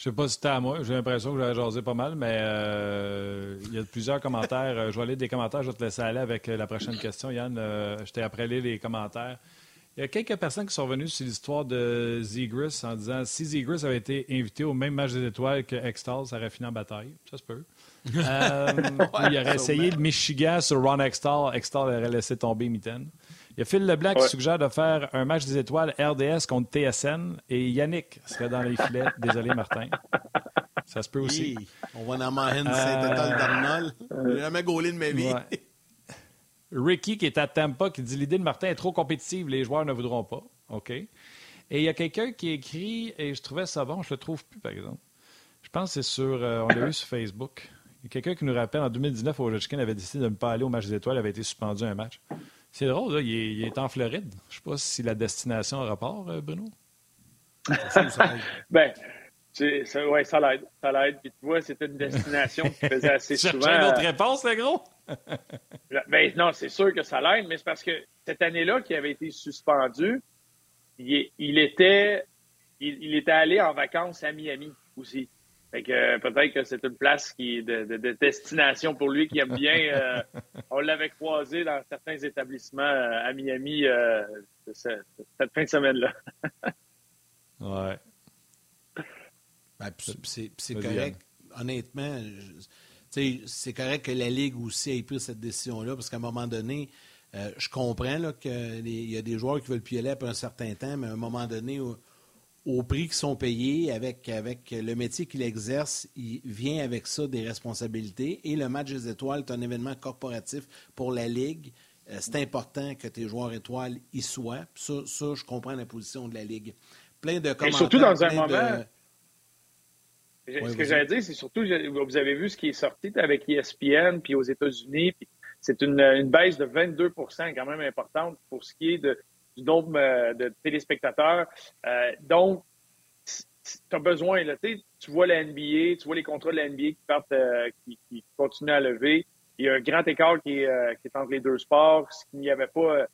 Speaker 2: Je sais pas si c'était à moi. J'ai l'impression que j'avais jasé pas mal, mais euh, il y a plusieurs commentaires. Euh, je vais aller des commentaires. Je vais te laisser aller avec euh, la prochaine question, Yann. je t'ai après les commentaires. Il y a quelques personnes qui sont venues sur l'histoire de Zegris en disant si Zegris avait été invité au même match des étoiles que Extall, ça aurait fini en bataille. Ça se peut. [LAUGHS] il aurait essayé le Michigan sur Ron Extall. Extall aurait laissé tomber Mitten. Il y a Phil Leblanc qui suggère de faire un match des étoiles RDS contre TSN et Yannick serait dans les filets. [LAUGHS] Désolé, Martin. Ça se peut aussi.
Speaker 1: on va en manger c'est total d'Arnold. J'ai jamais gaulé de ma vie. [LAUGHS]
Speaker 2: Ricky qui est à Tampa qui dit l'idée de Martin est trop compétitive, les joueurs ne voudront pas. OK. Et il y a quelqu'un qui écrit, et je trouvais ça bon, je le trouve plus par exemple. Je pense que c'est sur, euh, on l'a eu sur Facebook. Il y a quelqu'un qui nous rappelle en 2019, Ovechkin avait décidé de ne pas aller au match des étoiles, avait été suspendu un match. C'est drôle, là, il, est, en Floride. Je ne sais pas si la destination a rapport, euh, Bruno. [LAUGHS]
Speaker 7: ben, ça, ouais, ça l'aide. Ça l'aide. Puis tu vois, c'était une destination qui faisait [LAUGHS] assez souvent.
Speaker 2: une autre réponse, le gros? [LAUGHS]
Speaker 7: ben, non, c'est sûr que ça l'aide, mais c'est parce que cette année-là, qui avait été suspendu, il, était, il, était allé en vacances à Miami aussi. Fait que euh, peut-être que c'est une place qui est de, destination pour lui qui aime bien. [LAUGHS] Euh, on l'avait croisé dans certains établissements euh, à Miami cette, fin de semaine-là. [LAUGHS]
Speaker 2: ouais.
Speaker 1: Ben, c'est correct. Honnêtement, c'est correct que la Ligue aussi ait pris cette décision-là, parce qu'à un moment donné, je comprends qu'il y a des joueurs qui veulent plus aller après un certain temps, mais à un moment donné, au prix qu'ils sont payés, avec, avec le métier qu'il exerce, il vient avec ça des responsabilités. Et le match des étoiles est un événement corporatif pour la Ligue. Euh, c'est important que tes joueurs étoiles y soient. Ça, ça, je comprends la position de la Ligue. Plein de commentaires. Et
Speaker 7: surtout dans un moment. ce que j'allais dire, c'est surtout, vous avez vu ce qui est sorti avec ESPN, puis aux États-Unis, c'est une, baisse de 22 quand même importante pour ce qui est de, du nombre euh, de téléspectateurs. Euh, donc, tu as besoin, là, tu vois la NBA, tu vois les contrats de la NBA qui, partent, euh, qui, continuent à lever. Il y a un grand écart qui est, entre les deux sports, ce qu'il n'y avait pas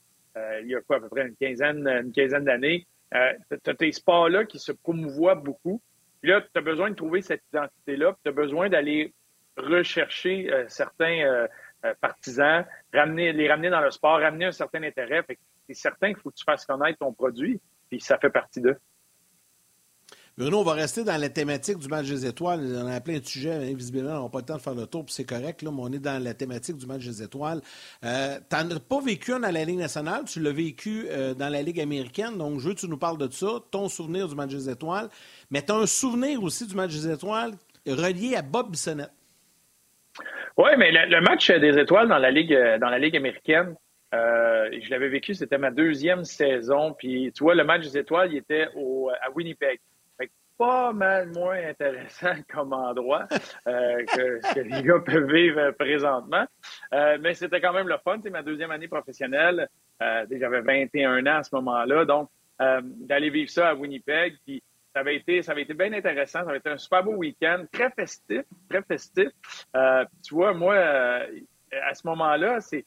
Speaker 7: il y a quoi, à peu près une quinzaine, une quinzaine d'années. tu as tes sports-là qui se promouvoient beaucoup. Puis là, tu as besoin de trouver cette identité-là, tu as besoin d'aller rechercher certains euh, partisans, ramener, les ramener dans le sport, ramener un certain intérêt. C'est certain qu'il faut que tu fasses connaître ton produit, puis ça fait partie d'eux.
Speaker 1: Bruno, on va rester dans la thématique du match des étoiles. On a plein de sujets, hein, visiblement, on n'a pas le temps de faire le tour, puis c'est correct, là, mais on est dans la thématique du match des étoiles. Euh, tu n'en as pas vécu un dans la Ligue nationale, tu l'as vécu euh, dans la Ligue américaine, donc je veux que tu nous parles de ça, ton souvenir du match des étoiles, mais tu as un souvenir aussi du match des étoiles relié à Bob Bissonnette.
Speaker 7: Oui, mais le, match des étoiles dans la Ligue, euh, dans la Ligue américaine, euh, je l'avais vécu, c'était ma deuxième saison. Puis, tu vois, le match des étoiles, il était au, à Winnipeg. Fait pas mal moins intéressant [LAUGHS] comme endroit euh, que ce que les gars peuvent vivre présentement. Euh, mais c'était quand même le fun. C'est ma deuxième année professionnelle. J'avais 21 ans à ce moment-là. Donc, d'aller vivre ça à Winnipeg. Puis, ça avait été, ça avait été bien intéressant. Ça avait été un super beau week-end, très festif, très festif. Tu vois, moi, à ce moment-là, c'est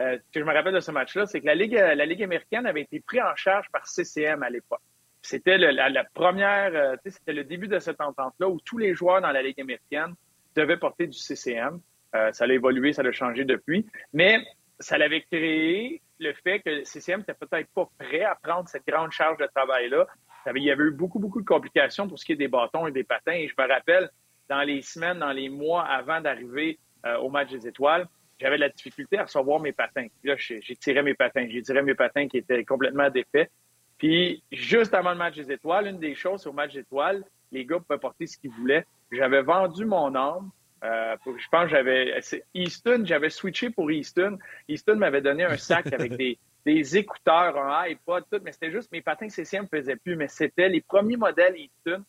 Speaker 7: euh, ce que je me rappelle de ce match-là, c'est que la ligue, la ligue américaine avait été prise en charge par CCM à l'époque. C'était la, la, première, c'était le début de cette entente-là où tous les joueurs dans la ligue américaine devaient porter du CCM. ça a évolué, ça a changé depuis, mais ça l'avait créé le fait que CCM n'était peut-être pas prêt à prendre cette grande charge de travail-là il y avait eu beaucoup, beaucoup de complications pour ce qui est des bâtons et des patins. Et je me rappelle, dans les semaines, dans les mois avant d'arriver euh, au match des étoiles, j'avais de la difficulté à recevoir mes patins. là, j'ai tiré mes patins. J'ai tiré mes patins qui étaient complètement défaits. Puis, juste avant le match des étoiles, une des choses au match des étoiles, les gars pouvaient porter ce qu'ils voulaient. J'avais vendu mon âme. Euh, je pense que j'avais... Easton, j'avais switché pour Easton. Easton m'avait donné un sac [LAUGHS] avec des, des écouteurs, un iPod, tout, mais c'était juste mes patins CCM ne faisaient plus, mais c'était les premiers modèles Easton.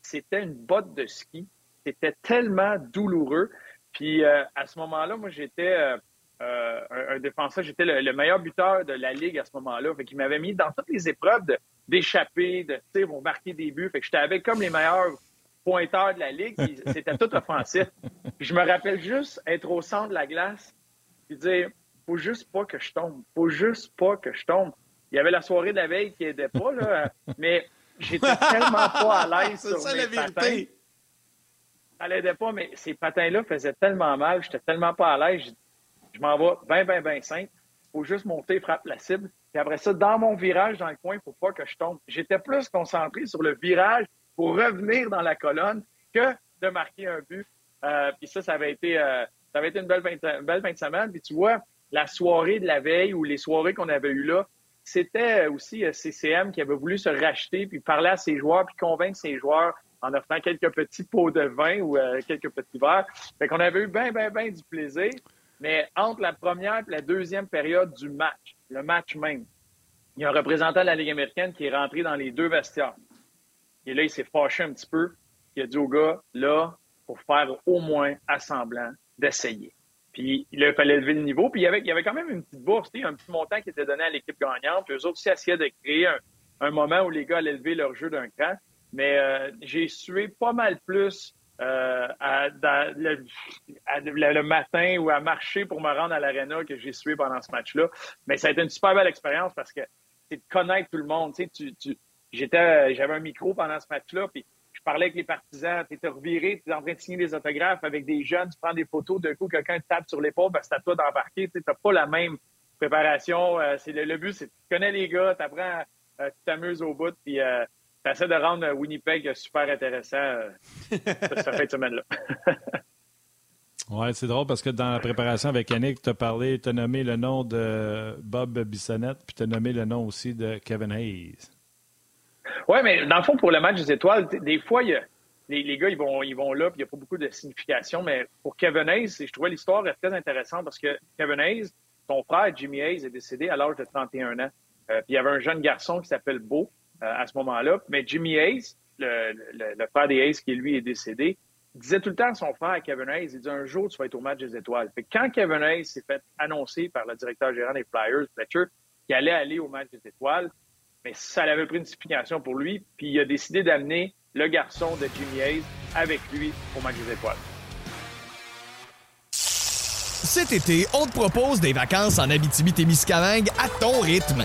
Speaker 7: C'était une botte de ski. C'était tellement douloureux. Puis euh, à ce moment-là, moi, j'étais euh, euh, un, défenseur, j'étais le, meilleur buteur de la Ligue à ce moment-là. Fait qu'il m'avait mis dans toutes les épreuves d'échapper, de, sais, vont marquer des buts. Fait que j'étais avec comme les meilleurs pointeurs de la Ligue. C'était tout offensif. Puis je me rappelle juste être au centre de la glace puis dire faut juste pas que je tombe. Faut juste pas que je tombe. Il y avait la soirée de la veille qui aidait pas, là, mais j'étais tellement pas à l'aise [LAUGHS] sur ça, mes patins. Ça l'aidait pas, mais ces patins-là faisaient tellement mal, j'étais tellement pas à l'aise. Je, m'en vais bien, bien, bien simple. Faut juste monter, frapper la cible. Puis après ça, dans mon virage dans le coin, faut pas que je tombe. J'étais plus concentré sur le virage pour revenir dans la colonne que de marquer un but. Euh, puis ça, ça avait été, euh, ça avait été une belle, une belle fin de semaine. Puis tu vois, la soirée de la veille ou les soirées qu'on avait eues là, c'était aussi euh, CCM qui avait voulu se racheter puis parler à ses joueurs puis convaincre ses joueurs en offrant quelques petits pots de vin ou euh, quelques petits verres. Fait qu'on avait eu bien, bien, bien du plaisir. Mais entre la première et la deuxième période du match, le match même, il y a un représentant de la Ligue américaine qui est rentré dans les deux vestiaires. Et là, il s'est fâché un petit peu. Il a dit au gars, là, pour faire au moins assemblant d'essayer. Puis il fallait lever le niveau. Puis il y avait, il y avait quand même une petite bourse, un petit montant qui était donné à l'équipe gagnante. Puis eux autres aussi essayaient de créer un, moment où les gars allaient lever leur jeu d'un cran. Mais euh, j'ai sué pas mal plus euh, à, le, matin ou à marcher pour me rendre à l'aréna que j'ai sué pendant ce match-là. Mais ça a été une super belle expérience parce que c'est de connaître tout le monde. Tu sais, tu, tu, j'étais, j'avais un micro pendant ce match-là, puis parlais avec les partisans, tu étais reviré, tu en train de signer des autographes avec des jeunes, tu prends des photos, d'un coup, quelqu'un te tape sur l'épaule parce que c'est à toi d'embarquer. Tu n'as pas la même préparation. Euh, c'est le, but, c'est tu connais les gars, tu apprends, euh, tu t'amuses au bout, puis euh, tu essaies de rendre Winnipeg super intéressant cette fin de semaine-là. [LAUGHS]
Speaker 2: Oui, c'est drôle parce que dans la préparation avec Yannick, tu as parlé, tu as nommé le nom de Bob Bissonnette, puis tu as nommé le nom aussi de Kevin Hayes.
Speaker 7: Oui, mais dans le fond, pour le match des étoiles, des fois, y a, les, gars, ils vont, ils vont là, puis il n'y a pas beaucoup de signification. Mais pour Kevin Hayes, je trouvais l'histoire très intéressante parce que Kevin Hayes, son frère Jimmy Hayes, est décédé à l'âge de 31 ans. Euh, puis il y avait un jeune garçon qui s'appelle Beau euh, à ce moment-là. Mais Jimmy Hayes, le, frère des Hayes qui lui est décédé, disait tout le temps à son frère, Kevin Hayes, il dit un jour, tu vas être au match des étoiles. Fait quand Kevin Hayes s'est fait annoncer par le directeur général des Flyers, Fletcher, qu'il allait aller au match des étoiles, mais ça avait pris une signification pour lui, puis il a décidé d'amener le garçon de Jimmy Hayes avec lui au match des étoiles.
Speaker 4: Cet été, on te propose des vacances en Abitibi-Témiscamingue à ton rythme.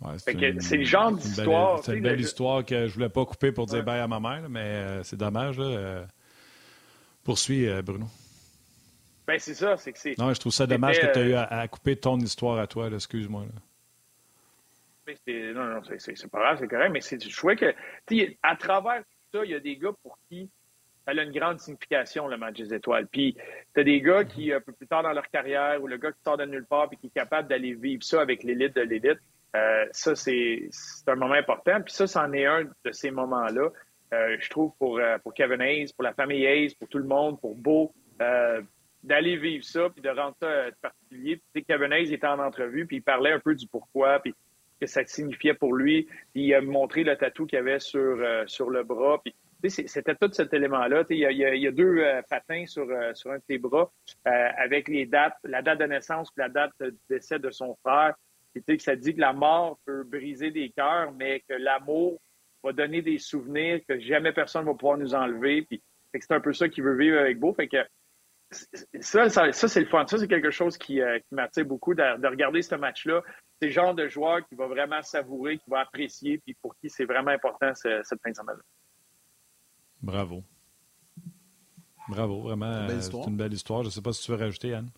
Speaker 2: Ouais,
Speaker 7: c'est le genre d'histoire,
Speaker 2: C'est une belle
Speaker 7: le-
Speaker 2: histoire que je voulais pas couper pour dire
Speaker 7: Ouais.
Speaker 2: bye à ma mère, mais euh, c'est dommage. Là, euh. Poursuis, euh, Bruno.
Speaker 7: Ben, c'est ça, c'est que c'est.
Speaker 2: Non, je trouve ça dommage que tu as eu à, à couper ton histoire à toi. Excuse-moi.
Speaker 7: Non, non, c'est- pas grave, c'est correct, mais c'est je trouvais que, à travers tout ça, il y a des gars pour qui ça a une grande signification, le match des étoiles. Puis, tu as des gars qui, un peu plus tard dans leur carrière, ou le gars qui sort de nulle part puis qui est capable d'aller vivre ça avec l'élite de l'élite, euh, ça, c'est un moment important. Puis ça, c'en est un de ces moments-là, euh, je trouve, pour, euh, pour Kevin pour la famille Hayes, pour tout le monde, pour Beau, euh, d'aller vivre ça puis de rendre ça euh, particulier. Tu sais, Kevin était en entrevue, puis il parlait un peu du pourquoi, puis que ça signifiait pour lui. Puis il a montré le tatou qu'il avait sur, sur le bras. Puis, c'était tout cet élément-là. Il y y y a deux patins sur, euh, sur un de ses bras euh, avec les dates, la date de naissance puis la date de décès de son frère. Puis, tu sais, que ça dit que la mort peut briser des cœurs, mais que l'amour va donner des souvenirs que jamais personne ne va pouvoir nous enlever. Puis fait que c'est un peu ça qu'il veut vivre avec Beau. Fait que ça, ça, ça, c'est le fun. Ça, c'est quelque chose qui, euh, qui m'attire beaucoup de, de regarder ce match-là. C'est le genre de joueur qui va vraiment savourer, qui va apprécier, puis pour qui c'est vraiment important ce- cette fin de semaine
Speaker 2: Bravo. Bravo, vraiment.
Speaker 1: Une belle
Speaker 2: euh,
Speaker 1: histoire.
Speaker 2: C'est une belle histoire. Je ne sais pas si tu veux rajouter, Anne.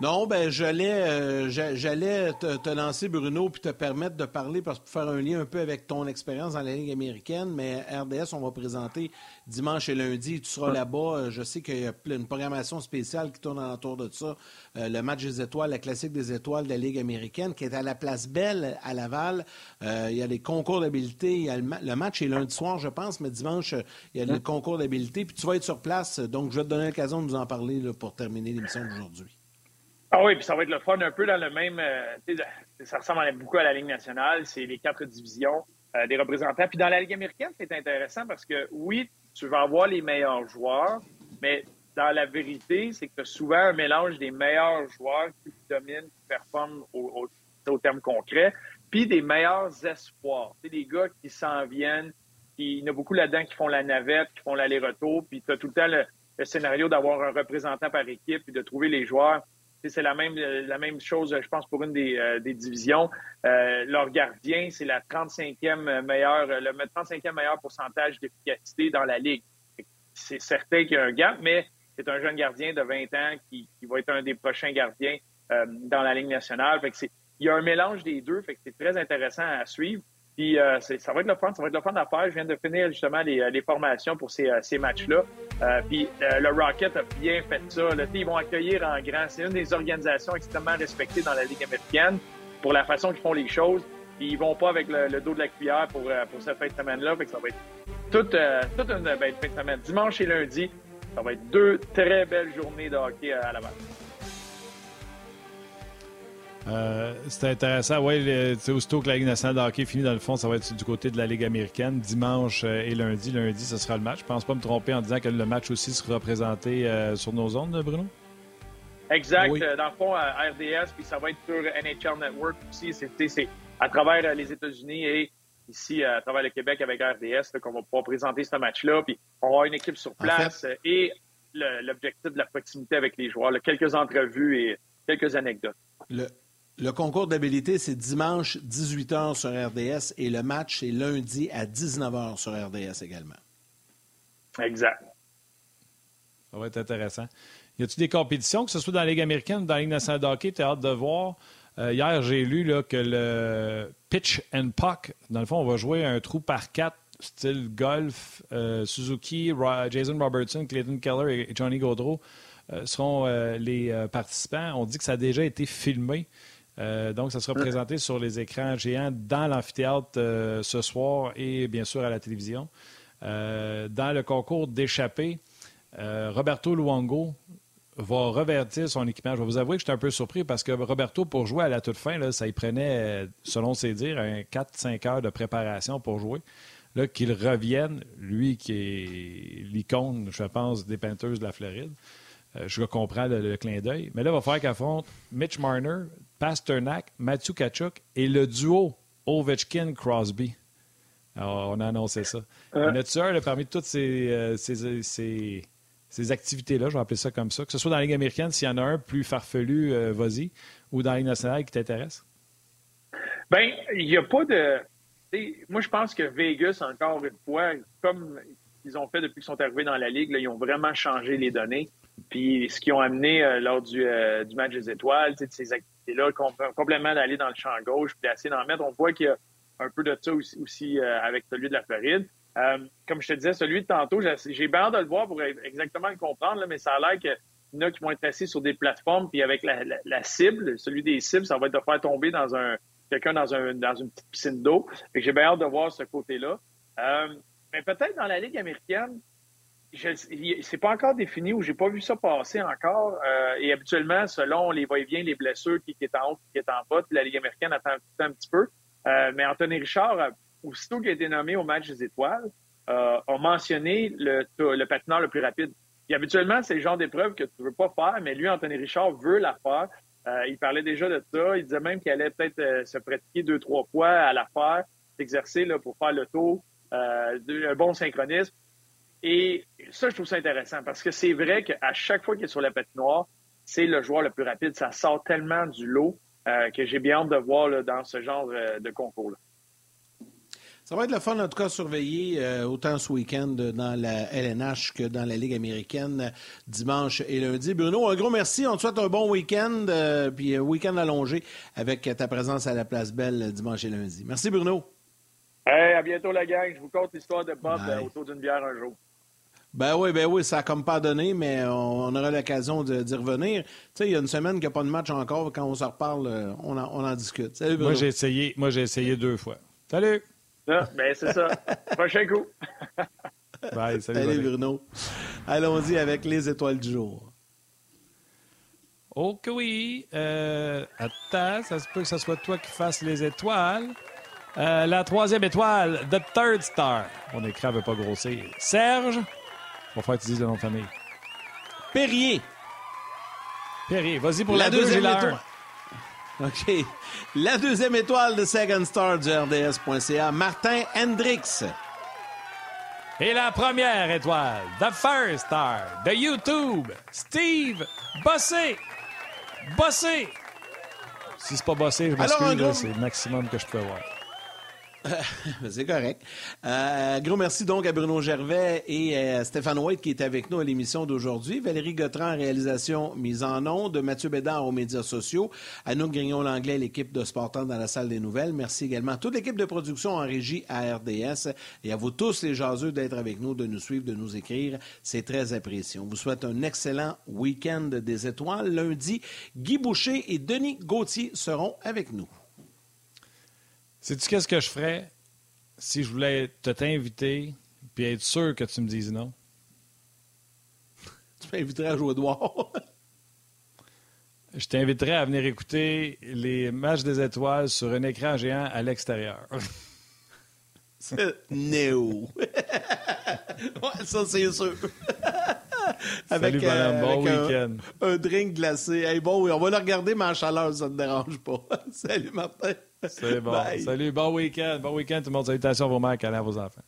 Speaker 1: Non, ben j'allais euh, j'a- j'allais te, te lancer, Bruno, puis te permettre de parler, parce que pour faire un lien un peu avec ton expérience dans la Ligue américaine, mais RDS, on va présenter dimanche et lundi, tu seras là-bas. Euh, Je sais qu'il y a plein- une programmation spéciale qui tourne autour de ça. Euh, le match des étoiles, la classique des étoiles de la Ligue américaine, qui est à la place Belle à Laval. Euh, il y a des concours d'habileté. Il y a le, ma- le match est lundi soir, je pense, mais dimanche, il y a le concours d'habileté. Puis tu vas être sur place, donc je vais te donner l'occasion de nous en parler là, pour terminer l'émission d'aujourd'hui.
Speaker 7: Ah oui, puis ça va être le fun un peu dans le même. euh, ça ressemble beaucoup à la Ligue nationale. C'est les quatre divisions euh, des représentants. Puis dans la Ligue américaine, c'est intéressant parce que oui, tu vas avoir les meilleurs joueurs, mais dans la vérité, c'est que tu as souvent un mélange des meilleurs joueurs qui dominent, qui performent au, au, au terme concret, puis des meilleurs espoirs. Sais, des gars qui s'en viennent, qui, il y en a beaucoup là-dedans qui font la navette, qui font l'aller-retour, puis tu as tout le temps le, le scénario d'avoir un représentant par équipe, puis de trouver les joueurs. C'est la même, la même chose, je pense, pour une des, euh, des divisions. Euh, leur gardien, c'est la 35e meilleure, le 35e meilleur pourcentage d'efficacité dans la Ligue. C'est certain qu'il y a un gap, mais c'est un jeune gardien de 20 ans qui, qui va être un des prochains gardiens euh, dans la Ligue nationale. Fait que il y a un mélange des deux, c'est très intéressant à suivre. Puis euh, ça va être le fun, ça va être le fun à. Je viens de finir justement les, les formations pour ces, euh, ces matchs-là. Euh, puis euh, le Rocket a bien fait ça. Ils vont accueillir en grand. C'est une des organisations extrêmement respectées dans la Ligue américaine pour la façon qu'ils font les choses. Puis ils vont pas avec le, dos de la cuillère pour, euh, pour cette fin de semaine-là. Ça va être toute, euh, toute une belle fin de semaine. Dimanche et lundi, ça va être deux très belles journées de hockey à Laval.
Speaker 2: Euh, C'était intéressant. Oui, aussitôt que la Ligue nationale de hockey finit, dans le fond, ça va être du côté de la Ligue américaine. Dimanche euh, et lundi. Lundi, ce sera le match. Je pense pas me tromper en disant que le match aussi sera présenté euh, sur nos ondes, Bruno?
Speaker 7: Exact.
Speaker 1: Oui.
Speaker 7: Euh, Dans le fond, à RDS, puis ça va être sur NHL Network aussi. C'est à travers les États-Unis et ici à travers le Québec avec RDS qu'on va pouvoir présenter ce match-là. Puis on va avoir une équipe sur place et l'objectif de la proximité avec les joueurs. là, quelques entrevues et quelques anecdotes.
Speaker 1: Le, le concours d'habilité, c'est dimanche 18h sur RDS et le match, c'est lundi à 19h sur RDS également.
Speaker 7: Exact.
Speaker 2: Ça va être intéressant. Y a-t-il des compétitions, que ce soit dans la Ligue américaine ou dans la Ligue nationale de hockey, tu as hâte de voir? Euh, hier, j'ai lu là, que le pitch and puck, dans le fond, on va jouer un trou par quatre, style golf, euh, Suzuki, Jason Robertson, Clayton Keller et Johnny Gaudreau seront les participants. On dit que ça a déjà été filmé. Donc, ça sera présenté sur les écrans géants dans l'amphithéâtre ce soir et bien sûr à la télévision. dans le concours d'échappée, Roberto Luongo va revertir son équipement. Je vais vous avouer que j'étais un peu surpris parce que Roberto, pour jouer à la toute fin, là, ça y prenait, selon ses dires, 4-5 heures de préparation pour jouer. Là, qu'il revienne, lui qui est l'icône, je pense, des peinteuses de la Floride. Euh, je comprends le, le clin d'œil. Mais là, il va falloir qu'affronte Mitch Marner, Pasternak, Matthew Kachuk et le duo Ovechkin-Crosby. on a annoncé ça. Il y en un parmi toutes ces, euh, ces ces activités-là, je vais appeler ça comme ça, que ce soit dans la Ligue américaine, s'il y en a un plus farfelu, euh, vas-y, ou dans la Ligue nationale qui t'intéresse?
Speaker 7: Bien, il n'y a pas de. Moi, je pense que Vegas, encore une fois, comme ils ont fait depuis qu'ils sont arrivés dans la Ligue, ils ont vraiment changé les données. Puis ce qu'ils ont amené euh, lors du, euh, du, match des étoiles, de ces activités-là, complètement d'aller dans le champ gauche, puis d'essayer d'en mettre. On voit qu'il y a un peu de ça aussi, aussi avec celui de la Floride. Euh, comme je te disais, celui de tantôt, j'ai hâte de le voir pour exactement le comprendre, mais ça a l'air qu'il y en a qui vont être assis sur des plateformes, puis avec la, cible, celui des cibles, ça va être de faire tomber dans un quelqu'un dans, un, dans une petite piscine d'eau. J'ai bien hâte de voir ce côté-là. Euh, mais peut-être dans la Ligue américaine, c'est pas encore défini ou j'ai pas vu ça passer encore. Euh, et habituellement, selon les va-et-vient, les blessures, qui, est en haut, qui est en bas, la Ligue américaine attend un petit peu. mais Anthony Richard aussitôt qu'il a été nommé au match des étoiles, euh, a mentionné le, le patineur le plus rapide. Et habituellement, c'est le genre d'épreuve que tu veux pas faire, mais lui, Anthony Richard, veut la faire. Euh, il parlait déjà de ça. Il disait même qu'il allait peut-être euh, se pratiquer deux, trois fois à la faire, s'exercer pour faire le tour, un bon synchronisme. Et ça, je trouve ça intéressant parce que c'est vrai qu'à chaque fois qu'il est sur la patinoire, c'est le joueur le plus rapide. Ça sort tellement du lot que j'ai bien hâte de voir dans ce genre de concours-là.
Speaker 1: Ça va être le fun, en tout cas, surveiller euh, autant ce week-end dans la LNH que dans la Ligue américaine, dimanche et lundi. Bruno, un gros merci. On te souhaite un bon week-end, euh, puis un week-end allongé avec ta présence à la Place Belle dimanche et lundi. Merci, Bruno.
Speaker 7: Hey, à bientôt, la gang. Je vous conte l'histoire de Bob euh, autour d'une bière un jour.
Speaker 1: Ben oui, ben oui, ça a comme pas donné, mais on, aura l'occasion d'y revenir. Tu sais, il y a une semaine qu'il n'y a pas de match encore. Quand on se reparle, on en, on en discute. Salut, Bruno.
Speaker 2: Moi, j'ai essayé, moi, j'ai essayé deux fois. Salut!
Speaker 7: ben, c'est ça. [LAUGHS] Prochain coup.
Speaker 1: Bye, salut, Bruno. Allons-y avec les étoiles du jour.
Speaker 2: Ok, oui. Euh, attends, ça se peut que ce soit toi qui fasses les étoiles. Euh, la troisième étoile, The Third Star. Mon écran ne veut pas grossir. Serge, va faire que tu dises le nom de famille.
Speaker 1: Perrier.
Speaker 2: Perrier, vas-y pour la, deuxième étoile. [LAUGHS]
Speaker 1: OK. La deuxième étoile de Second Star du RDS.ca, Martin Hendrix.
Speaker 2: Et la première étoile, The First Star de YouTube, Steve Bossé. Bossé. Si c'est pas Bossé, je m'excuse, c'est le maximum que je peux voir. [LAUGHS]
Speaker 1: c'est correct. Euh, gros merci donc à Bruno Gervais et à Stéphane White qui est avec nous à l'émission d'aujourd'hui. Valérie Gautran réalisation mise en onde. Mathieu Bédard aux médias sociaux. Anouk Grignon-Langlais, l'équipe de Sportant dans la salle des nouvelles. Merci également à toute l'équipe de production en régie à RDS et à vous tous les jaseux d'être avec nous, de nous suivre, de nous écrire. C'est très apprécié. On vous souhaite un excellent week-end des étoiles. Lundi, Guy Boucher et Denis Gauthier seront avec nous.
Speaker 2: Sais-tu qu'est-ce que je ferais si je voulais te t'inviter puis être sûr que tu me dises non?
Speaker 1: tu m'inviterais à jouer dehors.
Speaker 2: je t'inviterais à venir écouter les matchs des étoiles sur un écran géant à l'extérieur.
Speaker 1: Néo. [LAUGHS] ça, c'est sûr.
Speaker 2: avec, Salut, euh, bon week-end.
Speaker 1: Un, drink glacé. Hey, bon, on va le regarder, mais en chaleur, ça ne te dérange pas. [LAUGHS] Salut, Martin.
Speaker 2: C'est bon. Salut, bon week-end. Bon week-end, tout le monde. Salutations à vos mères, à vos enfants.